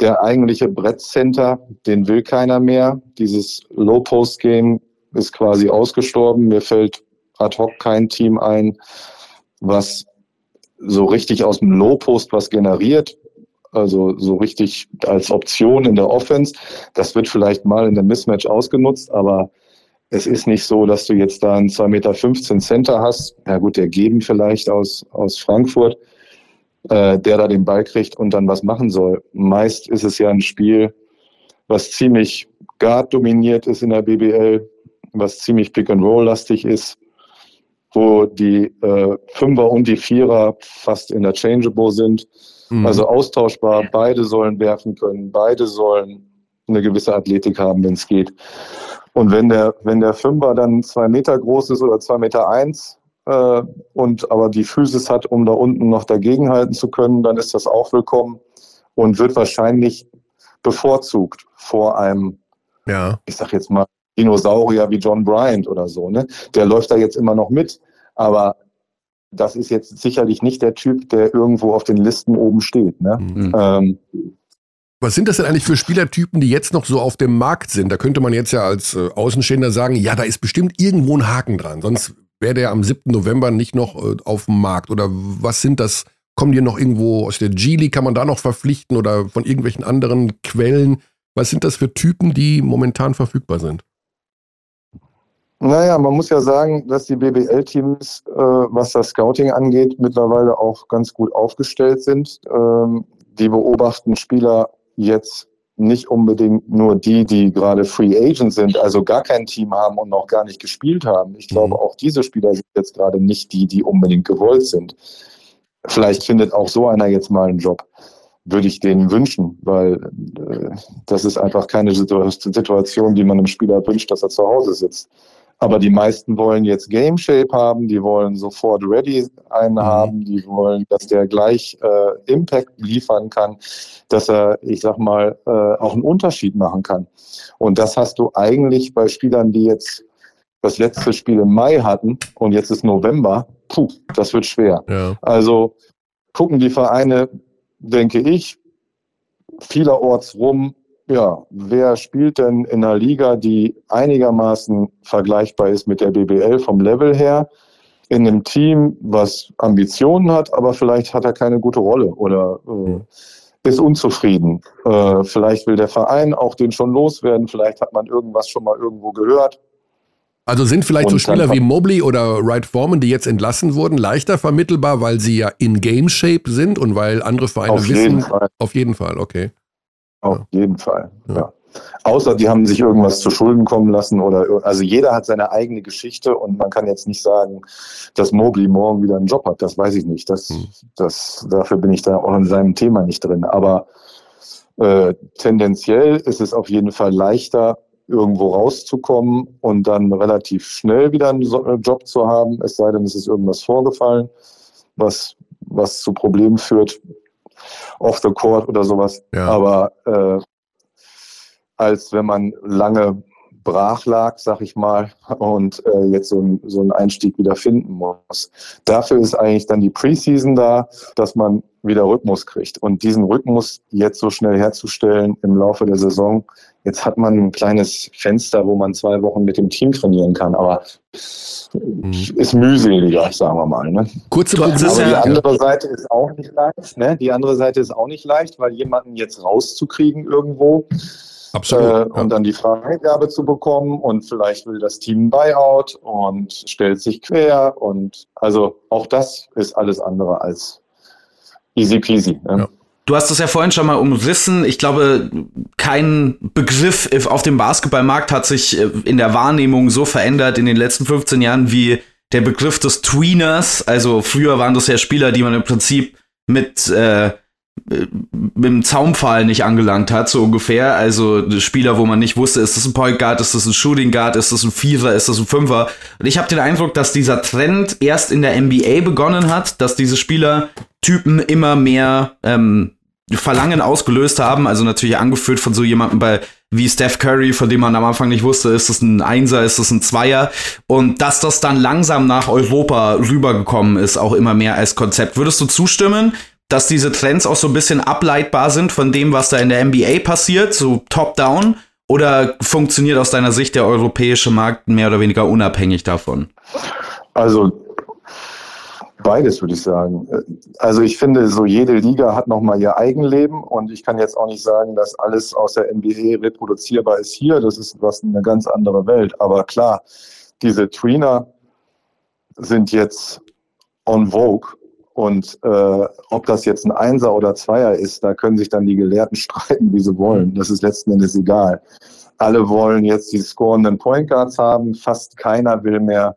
Speaker 4: Der eigentliche Brettcenter, den will keiner mehr. Dieses Low-Post-Game ist quasi ausgestorben. Mir fällt ad hoc kein Team ein, was so richtig aus dem Low-Post was generiert. Also so richtig als Option in der Offense. Das wird vielleicht mal in der Mismatch ausgenutzt, aber es ist nicht so, dass du jetzt da einen 2,15 Meter Center hast. Ja gut, der Geben vielleicht aus, aus Frankfurt, äh, der da den Ball kriegt und dann was machen soll. Meist ist es ja ein Spiel, was ziemlich guard dominiert ist in der BBL, was ziemlich Pick-and-Roll-lastig ist, wo die äh, Fünfer und die Vierer fast interchangeable sind. Mhm. Also austauschbar, beide sollen werfen können, beide sollen eine gewisse Athletik haben, wenn es geht. Und wenn der, wenn der Fünfer dann zwei Meter groß ist oder zwei Meter eins äh, und aber die Physis hat, um da unten noch dagegenhalten zu können, dann ist das auch willkommen und wird wahrscheinlich bevorzugt vor einem, ja. ich sag jetzt mal, Dinosaurier wie John Bryant oder so. Ne? Der läuft da jetzt immer noch mit, aber das ist jetzt sicherlich nicht der Typ, der irgendwo auf den Listen oben steht. Ne? Mhm. Ähm,
Speaker 1: was sind das denn eigentlich für Spielertypen, die jetzt noch so auf dem Markt sind? Da könnte man jetzt ja als äh, Außenstehender sagen, ja, da ist bestimmt irgendwo ein Haken dran. Sonst wäre der am 7. November nicht noch äh, auf dem Markt. Oder was sind das? Kommen die noch irgendwo aus der G-League? Kann man da noch verpflichten oder von irgendwelchen anderen Quellen? Was sind das für Typen, die momentan verfügbar sind?
Speaker 4: Naja, man muss ja sagen, dass die BBL-Teams, äh, was das Scouting angeht, mittlerweile auch ganz gut aufgestellt sind. Ähm, die beobachten Spieler jetzt nicht unbedingt nur die, die gerade Free Agent sind, also gar kein Team haben und noch gar nicht gespielt haben. Ich glaube, mhm. auch diese Spieler sind jetzt gerade nicht die, die unbedingt gewollt sind. Vielleicht findet auch so einer jetzt mal einen Job. Würde ich denen wünschen, weil äh, das ist einfach keine Situation, die man einem Spieler wünscht, dass er zu Hause sitzt. Aber die meisten wollen jetzt Game Shape haben, die wollen sofort ready einen mhm. haben, die wollen, dass der gleich äh, Impact liefern kann, dass er, ich sag mal, äh, auch einen Unterschied machen kann. Und das hast du eigentlich bei Spielern, die jetzt das letzte Spiel im Mai hatten und jetzt ist November, puh, das wird schwer. Ja. Also gucken die Vereine, denke ich, vielerorts rum, ja, wer spielt denn in einer Liga, die einigermaßen vergleichbar ist mit der BBL vom Level her, in einem Team, was Ambitionen hat, aber vielleicht hat er keine gute Rolle oder äh, ist unzufrieden. Äh, vielleicht will der Verein auch den schon loswerden, vielleicht hat man irgendwas schon mal irgendwo gehört.
Speaker 1: Also sind vielleicht Und so Spieler wie Mobley oder Wright Foreman, die jetzt entlassen wurden, leichter vermittelbar, weil sie ja in Game Shape sind und weil andere Vereine auf wissen. Jeden Fall. Auf jeden Fall, okay.
Speaker 4: Auf jeden Fall, ja. ja. Außer die haben sich irgendwas zu Schulden kommen lassen oder also jeder hat seine eigene Geschichte und man kann jetzt nicht sagen, dass Mobley morgen wieder einen Job hat. Das weiß ich nicht. Das, hm. das, dafür bin ich da auch in seinem Thema nicht drin. Aber äh, tendenziell ist es auf jeden Fall leichter, irgendwo rauszukommen und dann relativ schnell wieder einen äh, Job zu haben, es sei denn, es ist irgendwas vorgefallen, was, was zu Problemen führt off the court oder sowas. Ja. Aber äh, als wenn man lange brach lag, sag ich mal, und äh, jetzt so, ein, so einen Einstieg wieder finden muss. Dafür ist eigentlich dann die Preseason da, dass man wieder Rhythmus kriegt. Und diesen Rhythmus jetzt so schnell herzustellen im Laufe der Saison, jetzt hat man ein kleines Fenster, wo man zwei Wochen mit dem Team trainieren kann, aber mhm. ist mühseliger, sagen wir mal. Ne?
Speaker 1: Kurze
Speaker 4: aber die andere Seite ist auch nicht leicht. Ne? Die andere Seite ist auch nicht leicht, weil jemanden jetzt rauszukriegen irgendwo, Absolut. Äh, ja. Und dann die Freigabe zu bekommen und vielleicht will das Team ein Buyout und stellt sich quer und also auch das ist alles andere als easy peasy. Ne? Ja.
Speaker 2: Du hast es ja vorhin schon mal umrissen. Ich glaube, kein Begriff auf dem Basketballmarkt hat sich äh, in der Wahrnehmung so verändert in den letzten 15 Jahren wie der Begriff des Tweeners. Also früher waren das ja Spieler, die man im Prinzip mit äh, mit dem Zaunpfahl nicht angelangt hat, so ungefähr. Also Spieler, wo man nicht wusste, ist das ein Point Guard, ist das ein Shooting Guard, ist das ein Vierer, ist das ein Fünfer. Und ich habe den Eindruck, dass dieser Trend erst in der NBA begonnen hat, dass diese Spielertypen immer mehr ähm, Verlangen ausgelöst haben. Also natürlich angeführt von so jemandem bei wie Steph Curry, von dem man am Anfang nicht wusste, ist das ein Einser, ist das ein Zweier. Und dass das dann langsam nach Europa rübergekommen ist, auch immer mehr als Konzept. Würdest du zustimmen? Dass diese Trends auch so ein bisschen ableitbar sind von dem, was da in der NBA passiert, so top-down? Oder funktioniert aus deiner Sicht der europäische Markt mehr oder weniger unabhängig davon?
Speaker 4: Also beides würde ich sagen. Also ich finde, so jede Liga hat nochmal ihr Eigenleben und ich kann jetzt auch nicht sagen, dass alles aus der NBA reproduzierbar ist hier. Das ist was eine ganz andere Welt. Aber klar, diese Tweener sind jetzt on vogue und äh, ob das jetzt ein Einser oder Zweier ist, da können sich dann die Gelehrten streiten, wie sie wollen. Das ist letzten Endes egal. Alle wollen jetzt die scorenden Point Guards haben. Fast keiner will mehr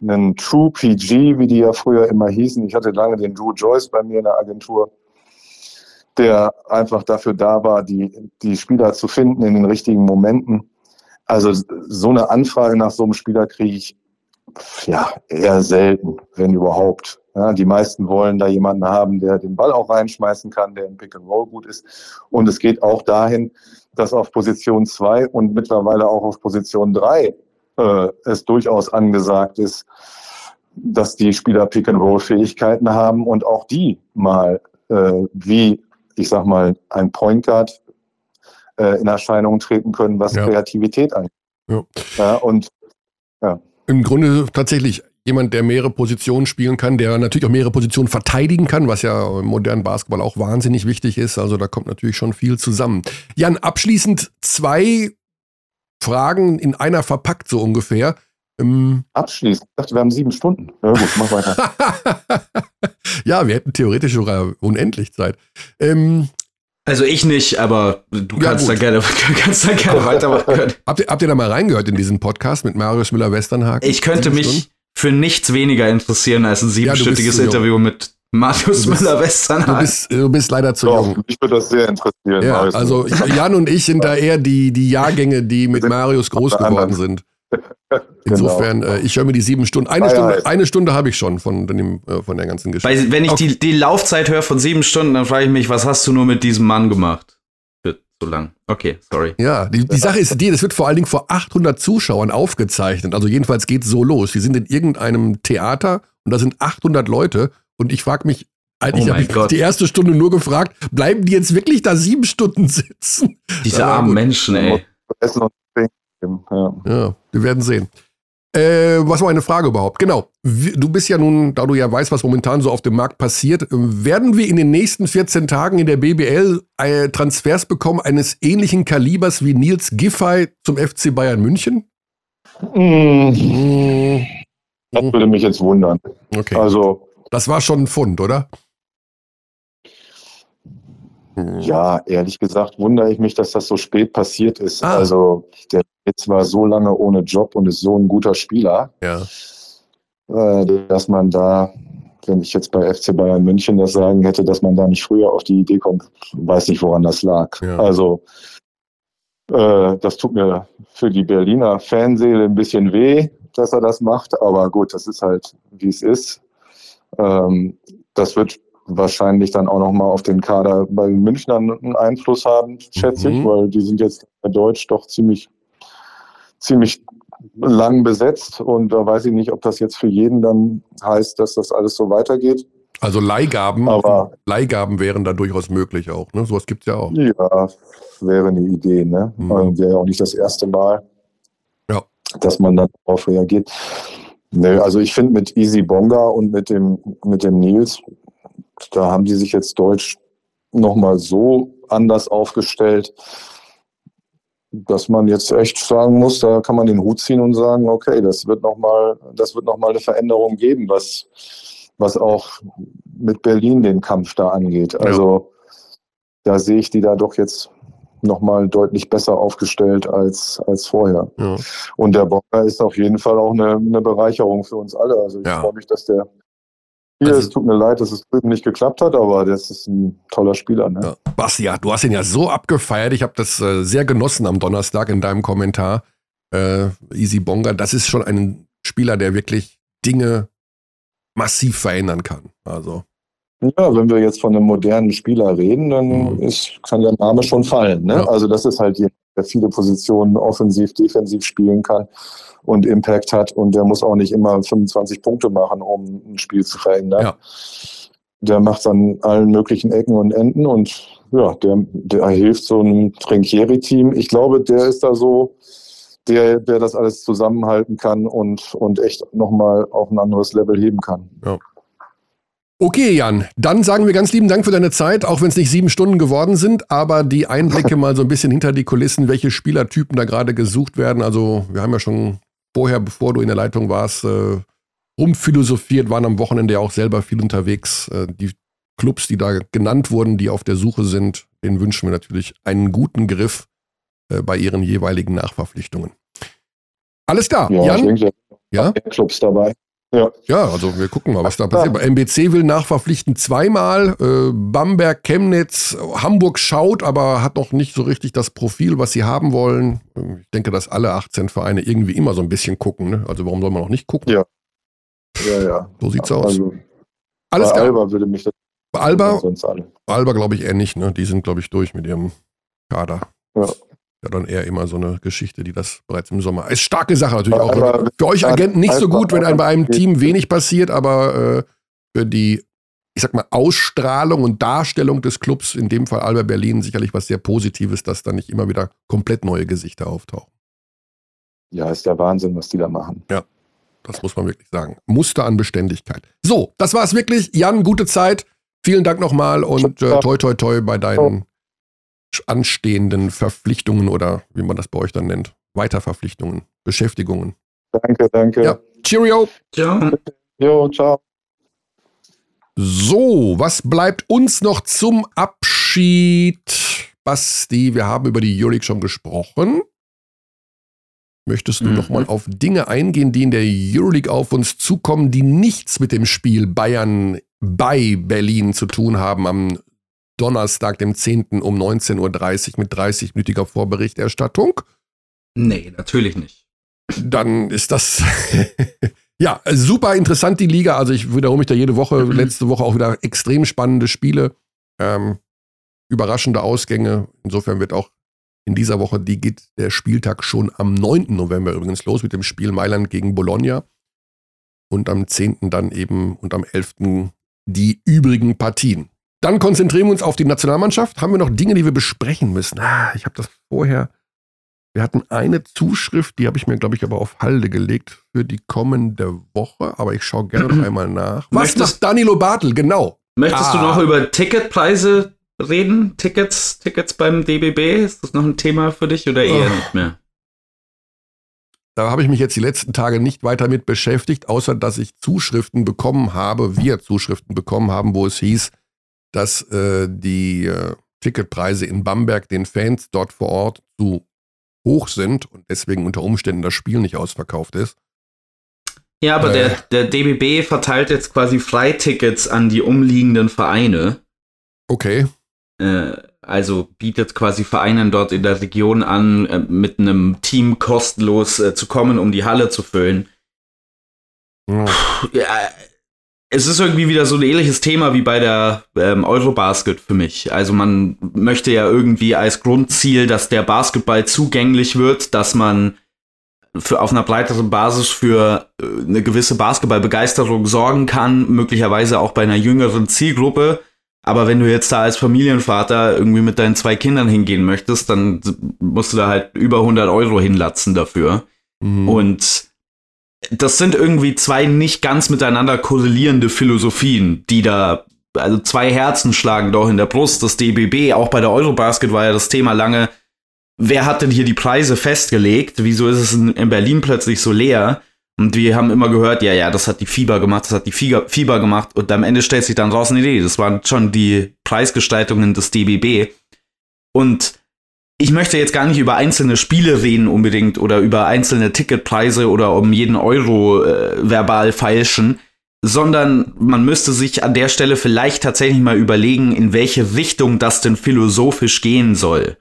Speaker 4: einen True PG, wie die ja früher immer hießen. Ich hatte lange den Drew Joyce bei mir in der Agentur, der einfach dafür da war, die, die Spieler zu finden in den richtigen Momenten. Also so eine Anfrage nach so einem Spieler kriege ich ja eher selten, wenn überhaupt. Ja, die meisten wollen da jemanden haben, der den Ball auch reinschmeißen kann, der im Pick and Roll gut ist. Und es geht auch dahin, dass auf Position 2 und mittlerweile auch auf Position 3 äh, es durchaus angesagt ist, dass die Spieler Pick and Roll Fähigkeiten haben und auch die mal äh, wie ich sag mal ein Point Guard äh, in Erscheinung treten können, was ja. Kreativität angeht. Ja. ja. und
Speaker 1: ja. Im Grunde tatsächlich jemand, der mehrere Positionen spielen kann, der natürlich auch mehrere Positionen verteidigen kann, was ja im modernen Basketball auch wahnsinnig wichtig ist. Also da kommt natürlich schon viel zusammen. Jan, abschließend zwei Fragen in einer verpackt, so ungefähr.
Speaker 4: Ähm abschließend? Ich dachte, wir haben sieben Stunden. Ja gut, mach weiter.
Speaker 1: ja, wir hätten theoretisch sogar unendlich Zeit. Ähm,
Speaker 2: also ich nicht, aber du ja, kannst, da gerne, kannst da gerne weitermachen.
Speaker 1: Habt ihr, habt ihr da mal reingehört in diesen Podcast mit Marius Müller-Westernhagen?
Speaker 2: Ich könnte mich, Stunden? Für nichts weniger interessieren als ein siebenstündiges ja, Interview mit Marius Müller-Westernhagen.
Speaker 1: Du bist, du bist leider zu Doch, jung.
Speaker 4: Ich würde das sehr interessieren.
Speaker 1: Ja, also Jan und ich sind da eher die, die Jahrgänge, die mit Marius groß geworden sind. Insofern, genau. äh, ich höre mir die sieben Stunden. Eine Stunde, eine Stunde habe ich schon von, dem, äh, von der ganzen Geschichte.
Speaker 2: Weil, wenn ich okay. die, die Laufzeit höre von sieben Stunden, dann frage ich mich, was hast du nur mit diesem Mann gemacht? So lang. Okay, sorry.
Speaker 1: Ja, die, die Sache ist die, das wird vor allen Dingen vor 800 Zuschauern aufgezeichnet. Also jedenfalls geht es so los. Wir sind in irgendeinem Theater und da sind 800 Leute und ich frage mich, eigentlich oh habe ich Gott. die erste Stunde nur gefragt, bleiben die jetzt wirklich da sieben Stunden sitzen?
Speaker 2: Diese armen Menschen, ey.
Speaker 1: Ja, wir werden sehen. Äh, was war eine Frage überhaupt? Genau. Du bist ja nun, da du ja weißt, was momentan so auf dem Markt passiert, werden wir in den nächsten 14 Tagen in der BBL äh, Transfers bekommen eines ähnlichen Kalibers wie Nils Giffey zum FC Bayern München?
Speaker 4: Mmh. Das würde mich jetzt wundern.
Speaker 1: Okay. Also, das war schon ein Fund, oder?
Speaker 4: Ja, ehrlich gesagt wundere ich mich, dass das so spät passiert ist. Ah. Also der jetzt war so lange ohne Job und ist so ein guter Spieler,
Speaker 1: ja.
Speaker 4: äh, dass man da, wenn ich jetzt bei FC Bayern München das sagen hätte, dass man da nicht früher auf die Idee kommt, weiß nicht, woran das lag. Ja. Also äh, das tut mir für die Berliner Fanseele ein bisschen weh, dass er das macht, aber gut, das ist halt, wie es ist. Ähm, das wird wahrscheinlich dann auch nochmal auf den Kader bei den Münchnern einen Einfluss haben, schätze mhm. ich, weil die sind jetzt Deutsch doch ziemlich, ziemlich lang besetzt und da weiß ich nicht, ob das jetzt für jeden dann heißt, dass das alles so weitergeht.
Speaker 1: Also Leihgaben,
Speaker 4: Aber,
Speaker 1: Leihgaben wären da durchaus möglich auch. Ne? Sowas gibt es ja auch.
Speaker 4: Ja, wäre eine Idee. Ne? Mhm. Also wäre ja auch nicht das erste Mal, ja. dass man darauf reagiert. Nö, also ich finde mit Easy Bonga und mit dem, mit dem Nils, da haben die sich jetzt Deutsch nochmal so anders aufgestellt, dass man jetzt echt sagen muss, da kann man den Hut ziehen und sagen, okay, das wird nochmal, das wird noch mal eine Veränderung geben, was, was auch mit Berlin den Kampf da angeht. Also ja. da sehe ich die da doch jetzt nochmal deutlich besser aufgestellt als, als vorher. Ja. Und der Bocker ist auf jeden Fall auch eine, eine Bereicherung für uns alle. Also ich ja. freue mich, dass der hier, also, es tut mir leid, dass es drüben nicht geklappt hat, aber das ist ein toller Spieler. Ne?
Speaker 1: Ja. Basti, ja, du hast ihn ja so abgefeiert. Ich habe das äh, sehr genossen am Donnerstag in deinem Kommentar. Äh, Easy Bonga, das ist schon ein Spieler, der wirklich Dinge massiv verändern kann. Also.
Speaker 4: Ja, wenn wir jetzt von einem modernen Spieler reden, dann mhm. ist, kann der Name schon fallen. Ne? Ja. Also das ist halt jemand, der viele Positionen offensiv, defensiv spielen kann und Impact hat und der muss auch nicht immer 25 Punkte machen, um ein Spiel zu verändern. Ja. Der macht es an allen möglichen Ecken und Enden und ja, der, der hilft so einem Trinkieri-Team. Ich glaube, der ist da so, der, der das alles zusammenhalten kann und, und echt nochmal auf ein anderes Level heben kann.
Speaker 1: Ja. Okay, Jan, dann sagen wir ganz lieben Dank für deine Zeit, auch wenn es nicht sieben Stunden geworden sind, aber die Einblicke mal so ein bisschen hinter die Kulissen, welche Spielertypen da gerade gesucht werden. Also wir haben ja schon vorher, bevor du in der Leitung warst, äh, rumphilosophiert, waren am Wochenende ja auch selber viel unterwegs. Äh, die Clubs, die da genannt wurden, die auf der Suche sind, denen wünschen wir natürlich einen guten Griff äh, bei ihren jeweiligen Nachverpflichtungen. Alles klar,
Speaker 4: ja, Jan? Ich denke, ja? Clubs dabei.
Speaker 1: Ja. ja, also wir gucken mal, was da passiert. Ja. MBC will nachverpflichten zweimal. Äh, Bamberg, Chemnitz, Hamburg schaut, aber hat noch nicht so richtig das Profil, was sie haben wollen. Ich denke, dass alle 18 Vereine irgendwie immer so ein bisschen gucken. Ne? Also warum soll man noch nicht gucken?
Speaker 4: Ja. Ja, ja.
Speaker 1: So sieht's aus. Also, Alles
Speaker 4: bei. Alba würde mich das.
Speaker 1: Bei Alba? Bei Alba glaube ich eher nicht. Ne? Die sind, glaube ich, durch mit ihrem Kader. Ja ja dann eher immer so eine Geschichte, die das bereits im Sommer. Ist starke Sache natürlich auch. Aber für euch Agenten nicht so gut, wenn einem bei einem Team wenig passiert, aber äh, für die, ich sag mal, Ausstrahlung und Darstellung des Clubs, in dem Fall Alba Berlin, sicherlich was sehr Positives, dass da nicht immer wieder komplett neue Gesichter auftauchen.
Speaker 4: Ja, ist der Wahnsinn, was die da machen.
Speaker 1: Ja. Das muss man wirklich sagen. Muster an Beständigkeit. So, das war es wirklich. Jan, gute Zeit. Vielen Dank nochmal und äh, toi toi toi bei deinen anstehenden Verpflichtungen oder wie man das bei euch dann nennt, Weiterverpflichtungen, Beschäftigungen.
Speaker 4: Danke, danke. Ja,
Speaker 1: cheerio.
Speaker 4: Ciao. Jo, ciao.
Speaker 1: So, was bleibt uns noch zum Abschied? Basti, wir haben über die Euroleague schon gesprochen. Möchtest du mhm. noch mal auf Dinge eingehen, die in der Euroleague auf uns zukommen, die nichts mit dem Spiel Bayern bei Berlin zu tun haben am Donnerstag, dem 10. um 19.30 Uhr mit 30-minütiger Vorberichterstattung?
Speaker 2: Nee, natürlich nicht.
Speaker 1: Dann ist das ja super interessant, die Liga. Also ich wiederhole mich da jede Woche, mhm. letzte Woche auch wieder extrem spannende Spiele, ähm, überraschende Ausgänge. Insofern wird auch in dieser Woche, die geht der Spieltag schon am 9. November übrigens los mit dem Spiel Mailand gegen Bologna. Und am 10. dann eben und am 11. die übrigen Partien. Dann konzentrieren wir uns auf die Nationalmannschaft. Haben wir noch Dinge, die wir besprechen müssen? Ah, ich habe das vorher. Wir hatten eine Zuschrift, die habe ich mir, glaube ich, aber auf Halde gelegt für die kommende Woche. Aber ich schaue gerne noch einmal nach. Was Möchtest, macht Danilo Bartel? Genau.
Speaker 2: Möchtest ah. du noch über Ticketpreise reden? Tickets, Tickets beim DBB? Ist das noch ein Thema für dich oder eher oh. nicht mehr?
Speaker 1: Da habe ich mich jetzt die letzten Tage nicht weiter mit beschäftigt, außer dass ich Zuschriften bekommen habe, wir Zuschriften bekommen haben, wo es hieß, dass äh, die äh, Ticketpreise in Bamberg den Fans dort vor Ort zu hoch sind und deswegen unter Umständen das Spiel nicht ausverkauft ist.
Speaker 2: Ja, aber äh, der, der DBB verteilt jetzt quasi Freitickets an die umliegenden Vereine.
Speaker 1: Okay.
Speaker 2: Äh, also bietet quasi Vereinen dort in der Region an, äh, mit einem Team kostenlos äh, zu kommen, um die Halle zu füllen. Oh. Ja, es ist irgendwie wieder so ein ähnliches Thema wie bei der ähm, Eurobasket für mich. Also man möchte ja irgendwie als Grundziel, dass der Basketball zugänglich wird, dass man für, auf einer breiteren Basis für äh, eine gewisse Basketballbegeisterung sorgen kann, möglicherweise auch bei einer jüngeren Zielgruppe. Aber wenn du jetzt da als Familienvater irgendwie mit deinen zwei Kindern hingehen möchtest, dann musst du da halt über 100 Euro hinlatzen dafür. Mhm. Und das sind irgendwie zwei nicht ganz miteinander korrelierende Philosophien, die da, also zwei Herzen schlagen doch in der Brust. Das DBB, auch bei der Eurobasket war ja das Thema lange, wer hat denn hier die Preise festgelegt? Wieso ist es in, in Berlin plötzlich so leer? Und wir haben immer gehört, ja, ja, das hat die Fieber gemacht, das hat die Fieber, gemacht. Und am Ende stellt sich dann raus, nee, nee, das waren schon die Preisgestaltungen des DBB. Und ich möchte jetzt gar nicht über einzelne Spiele reden unbedingt oder über einzelne Ticketpreise oder um jeden Euro äh, verbal feilschen, sondern man müsste sich an der Stelle vielleicht tatsächlich mal überlegen, in welche Richtung das denn philosophisch gehen soll.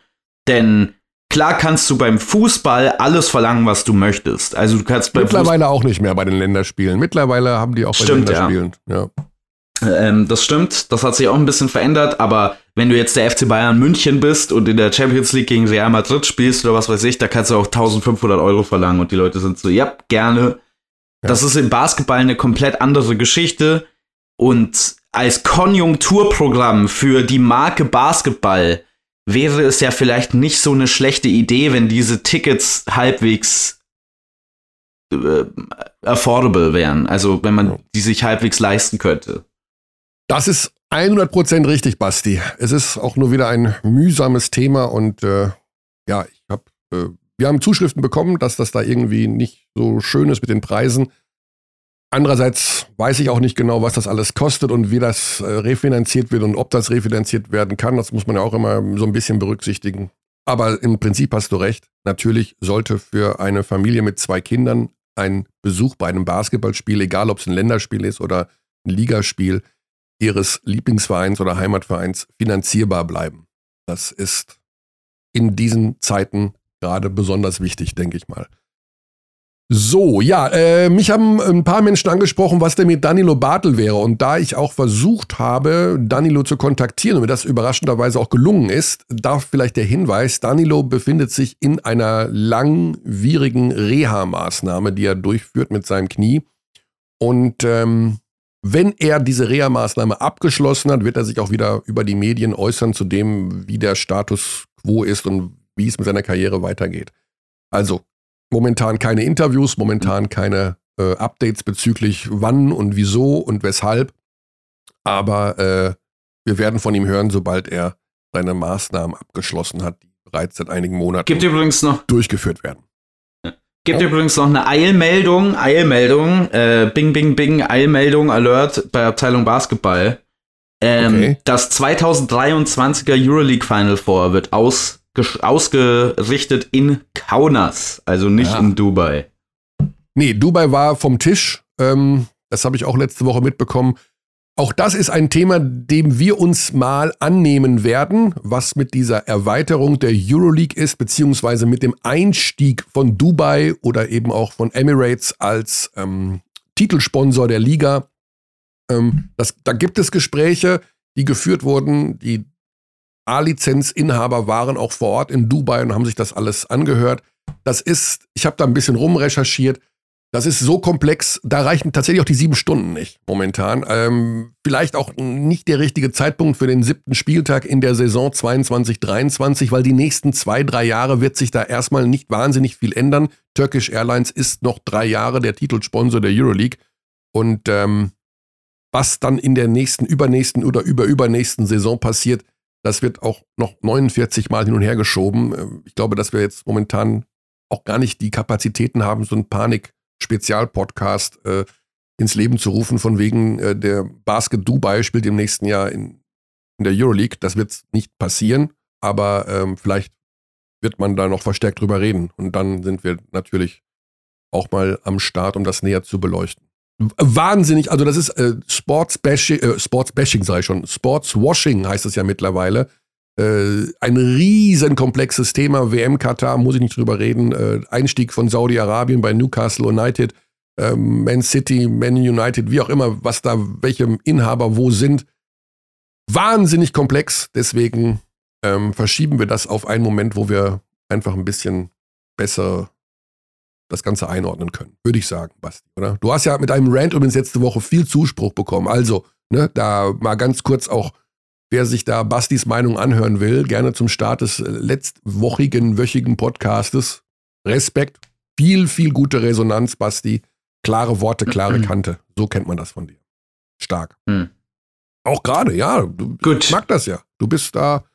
Speaker 2: Denn klar kannst du beim Fußball alles verlangen, was du möchtest. Also du kannst
Speaker 1: Mittlerweile auch nicht mehr bei den Länderspielen. Mittlerweile haben die auch bei
Speaker 2: Stimmt, den Länderspielen. Ja. ja. Ähm, das stimmt, das hat sich auch ein bisschen verändert, aber wenn du jetzt der FC Bayern München bist und in der Champions League gegen Real Madrid spielst oder was weiß ich, da kannst du auch 1500 Euro verlangen und die Leute sind so, ja, gerne. Ja. Das ist im Basketball eine komplett andere Geschichte und als Konjunkturprogramm für die Marke Basketball wäre es ja vielleicht nicht so eine schlechte Idee, wenn diese Tickets halbwegs äh, affordable wären. Also wenn man die sich halbwegs leisten könnte.
Speaker 1: Das ist 100% richtig, Basti. Es ist auch nur wieder ein mühsames Thema und äh, ja, ich habe, äh, wir haben Zuschriften bekommen, dass das da irgendwie nicht so schön ist mit den Preisen. Andererseits weiß ich auch nicht genau, was das alles kostet und wie das äh, refinanziert wird und ob das refinanziert werden kann. Das muss man ja auch immer so ein bisschen berücksichtigen. Aber im Prinzip hast du recht. Natürlich sollte für eine Familie mit zwei Kindern ein Besuch bei einem Basketballspiel, egal ob es ein Länderspiel ist oder ein Ligaspiel, ihres Lieblingsvereins oder Heimatvereins finanzierbar bleiben. Das ist in diesen Zeiten gerade besonders wichtig, denke ich mal. So, ja, äh, mich haben ein paar Menschen angesprochen, was denn mit Danilo Bartel wäre. Und da ich auch versucht habe, Danilo zu kontaktieren und mir das überraschenderweise auch gelungen ist, darf vielleicht der Hinweis, Danilo befindet sich in einer langwierigen Reha-Maßnahme, die er durchführt mit seinem Knie. Und ähm, wenn er diese Reha-Maßnahme abgeschlossen hat, wird er sich auch wieder über die Medien äußern zu dem, wie der Status quo ist und wie es mit seiner Karriere weitergeht. Also momentan keine Interviews, momentan keine äh, Updates bezüglich wann und wieso und weshalb. Aber äh, wir werden von ihm hören, sobald er seine Maßnahmen abgeschlossen hat, die bereits seit einigen Monaten
Speaker 2: Gibt übrigens noch
Speaker 1: durchgeführt werden.
Speaker 2: Gibt ja. übrigens noch eine Eilmeldung, Eilmeldung, äh, Bing, Bing, Bing, Eilmeldung, Alert bei Abteilung Basketball. Ähm, okay. Das 2023er Euroleague Final Four wird aus ausgerichtet in Kaunas, also nicht ja. in Dubai.
Speaker 1: Nee, Dubai war vom Tisch. Ähm, das habe ich auch letzte Woche mitbekommen. Auch das ist ein Thema, dem wir uns mal annehmen werden, was mit dieser Erweiterung der Euroleague ist, beziehungsweise mit dem Einstieg von Dubai oder eben auch von Emirates als ähm, Titelsponsor der Liga. Ähm, das, da gibt es Gespräche, die geführt wurden. Die A-Lizenzinhaber waren auch vor Ort in Dubai und haben sich das alles angehört. Das ist, ich habe da ein bisschen rumrecherchiert. Das ist so komplex, da reichen tatsächlich auch die sieben Stunden nicht momentan. Ähm, vielleicht auch nicht der richtige Zeitpunkt für den siebten Spieltag in der Saison 22, 23, weil die nächsten zwei, drei Jahre wird sich da erstmal nicht wahnsinnig viel ändern. Turkish Airlines ist noch drei Jahre der Titelsponsor der Euroleague. Und ähm, was dann in der nächsten, übernächsten oder überübernächsten Saison passiert, das wird auch noch 49 Mal hin und her geschoben. Äh, ich glaube, dass wir jetzt momentan auch gar nicht die Kapazitäten haben, so ein Panik-Spezialpodcast äh, ins Leben zu rufen, von wegen äh, der Basket Dubai spielt im nächsten Jahr in, in der Euroleague. Das wird nicht passieren, aber ähm, vielleicht wird man da noch verstärkt drüber reden. Und dann sind wir natürlich auch mal am Start, um das näher zu beleuchten wahnsinnig, also das ist äh, Sports-Bashing, äh, Sports-Bashing sei schon, Sports-Washing heißt es ja mittlerweile. Äh, ein riesen komplexes Thema, WM Katar, muss ich nicht drüber reden, äh, Einstieg von Saudi-Arabien bei Newcastle United, ähm, Man City, Man United, wie auch immer, was da, welche Inhaber wo sind. Wahnsinnig komplex. Deswegen ähm, verschieben wir das auf einen Moment, wo wir einfach ein bisschen besser das Ganze einordnen können. Würde ich sagen, Basti, oder? Du hast ja mit einem Rant übrigens letzte Woche viel Zuspruch bekommen. Also, ne, da mal ganz kurz auch, wer sich da Bastis Meinung anhören will, gerne zum Start des letztwochigen, wöchigen Podcastes. Respekt. Viel, viel gute Resonanz, Basti. Klare Worte, klare Kante. So kennt man das von dir. Stark. Mhm. Auch gerade, ja. Du, gut. Ich mag das ja. Du bist da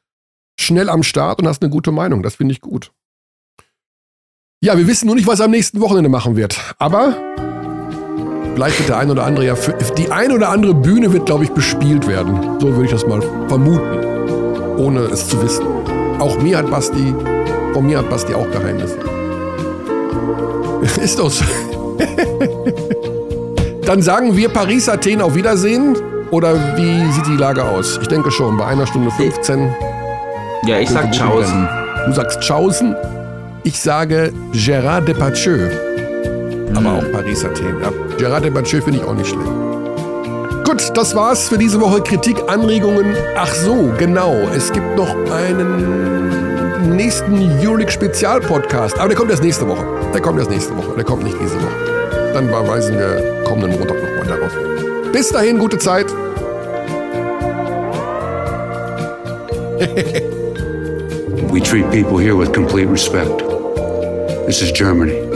Speaker 1: schnell am Start und hast eine gute Meinung. Das finde ich gut. Ja, wir wissen nur nicht, was er am nächsten Wochenende machen wird. Aber wird der ein oder andere ja für, die ein oder andere Bühne wird, glaube ich, bespielt werden. So würde ich das mal vermuten. Ohne es zu wissen. Auch mir hat Basti, von mir hat Basti auch Geheimnisse. Ist doch so. Dann sagen wir Paris, Athen auf Wiedersehen. Oder wie sieht die Lage aus? Ich denke schon, bei einer Stunde 15.
Speaker 2: Ja, ich sag Chausen.
Speaker 1: Du sagst Chausen. Ich sage Gérard Depardieu. Mhm. Aber auch Paris Athen. Ja. Gérard Depardieu finde ich auch nicht schlecht. Gut, das war's für diese Woche. Kritik, Anregungen. Ach so, genau. Es gibt noch einen nächsten Euroleague Spezial-Podcast. Aber der kommt erst nächste Woche. Der kommt erst nächste Woche. Der kommt nicht diese Woche. Dann verweisen wir kommenden Montag nochmal darauf. Bis dahin, gute Zeit.
Speaker 5: we treat people here with complete respect. This is Germany.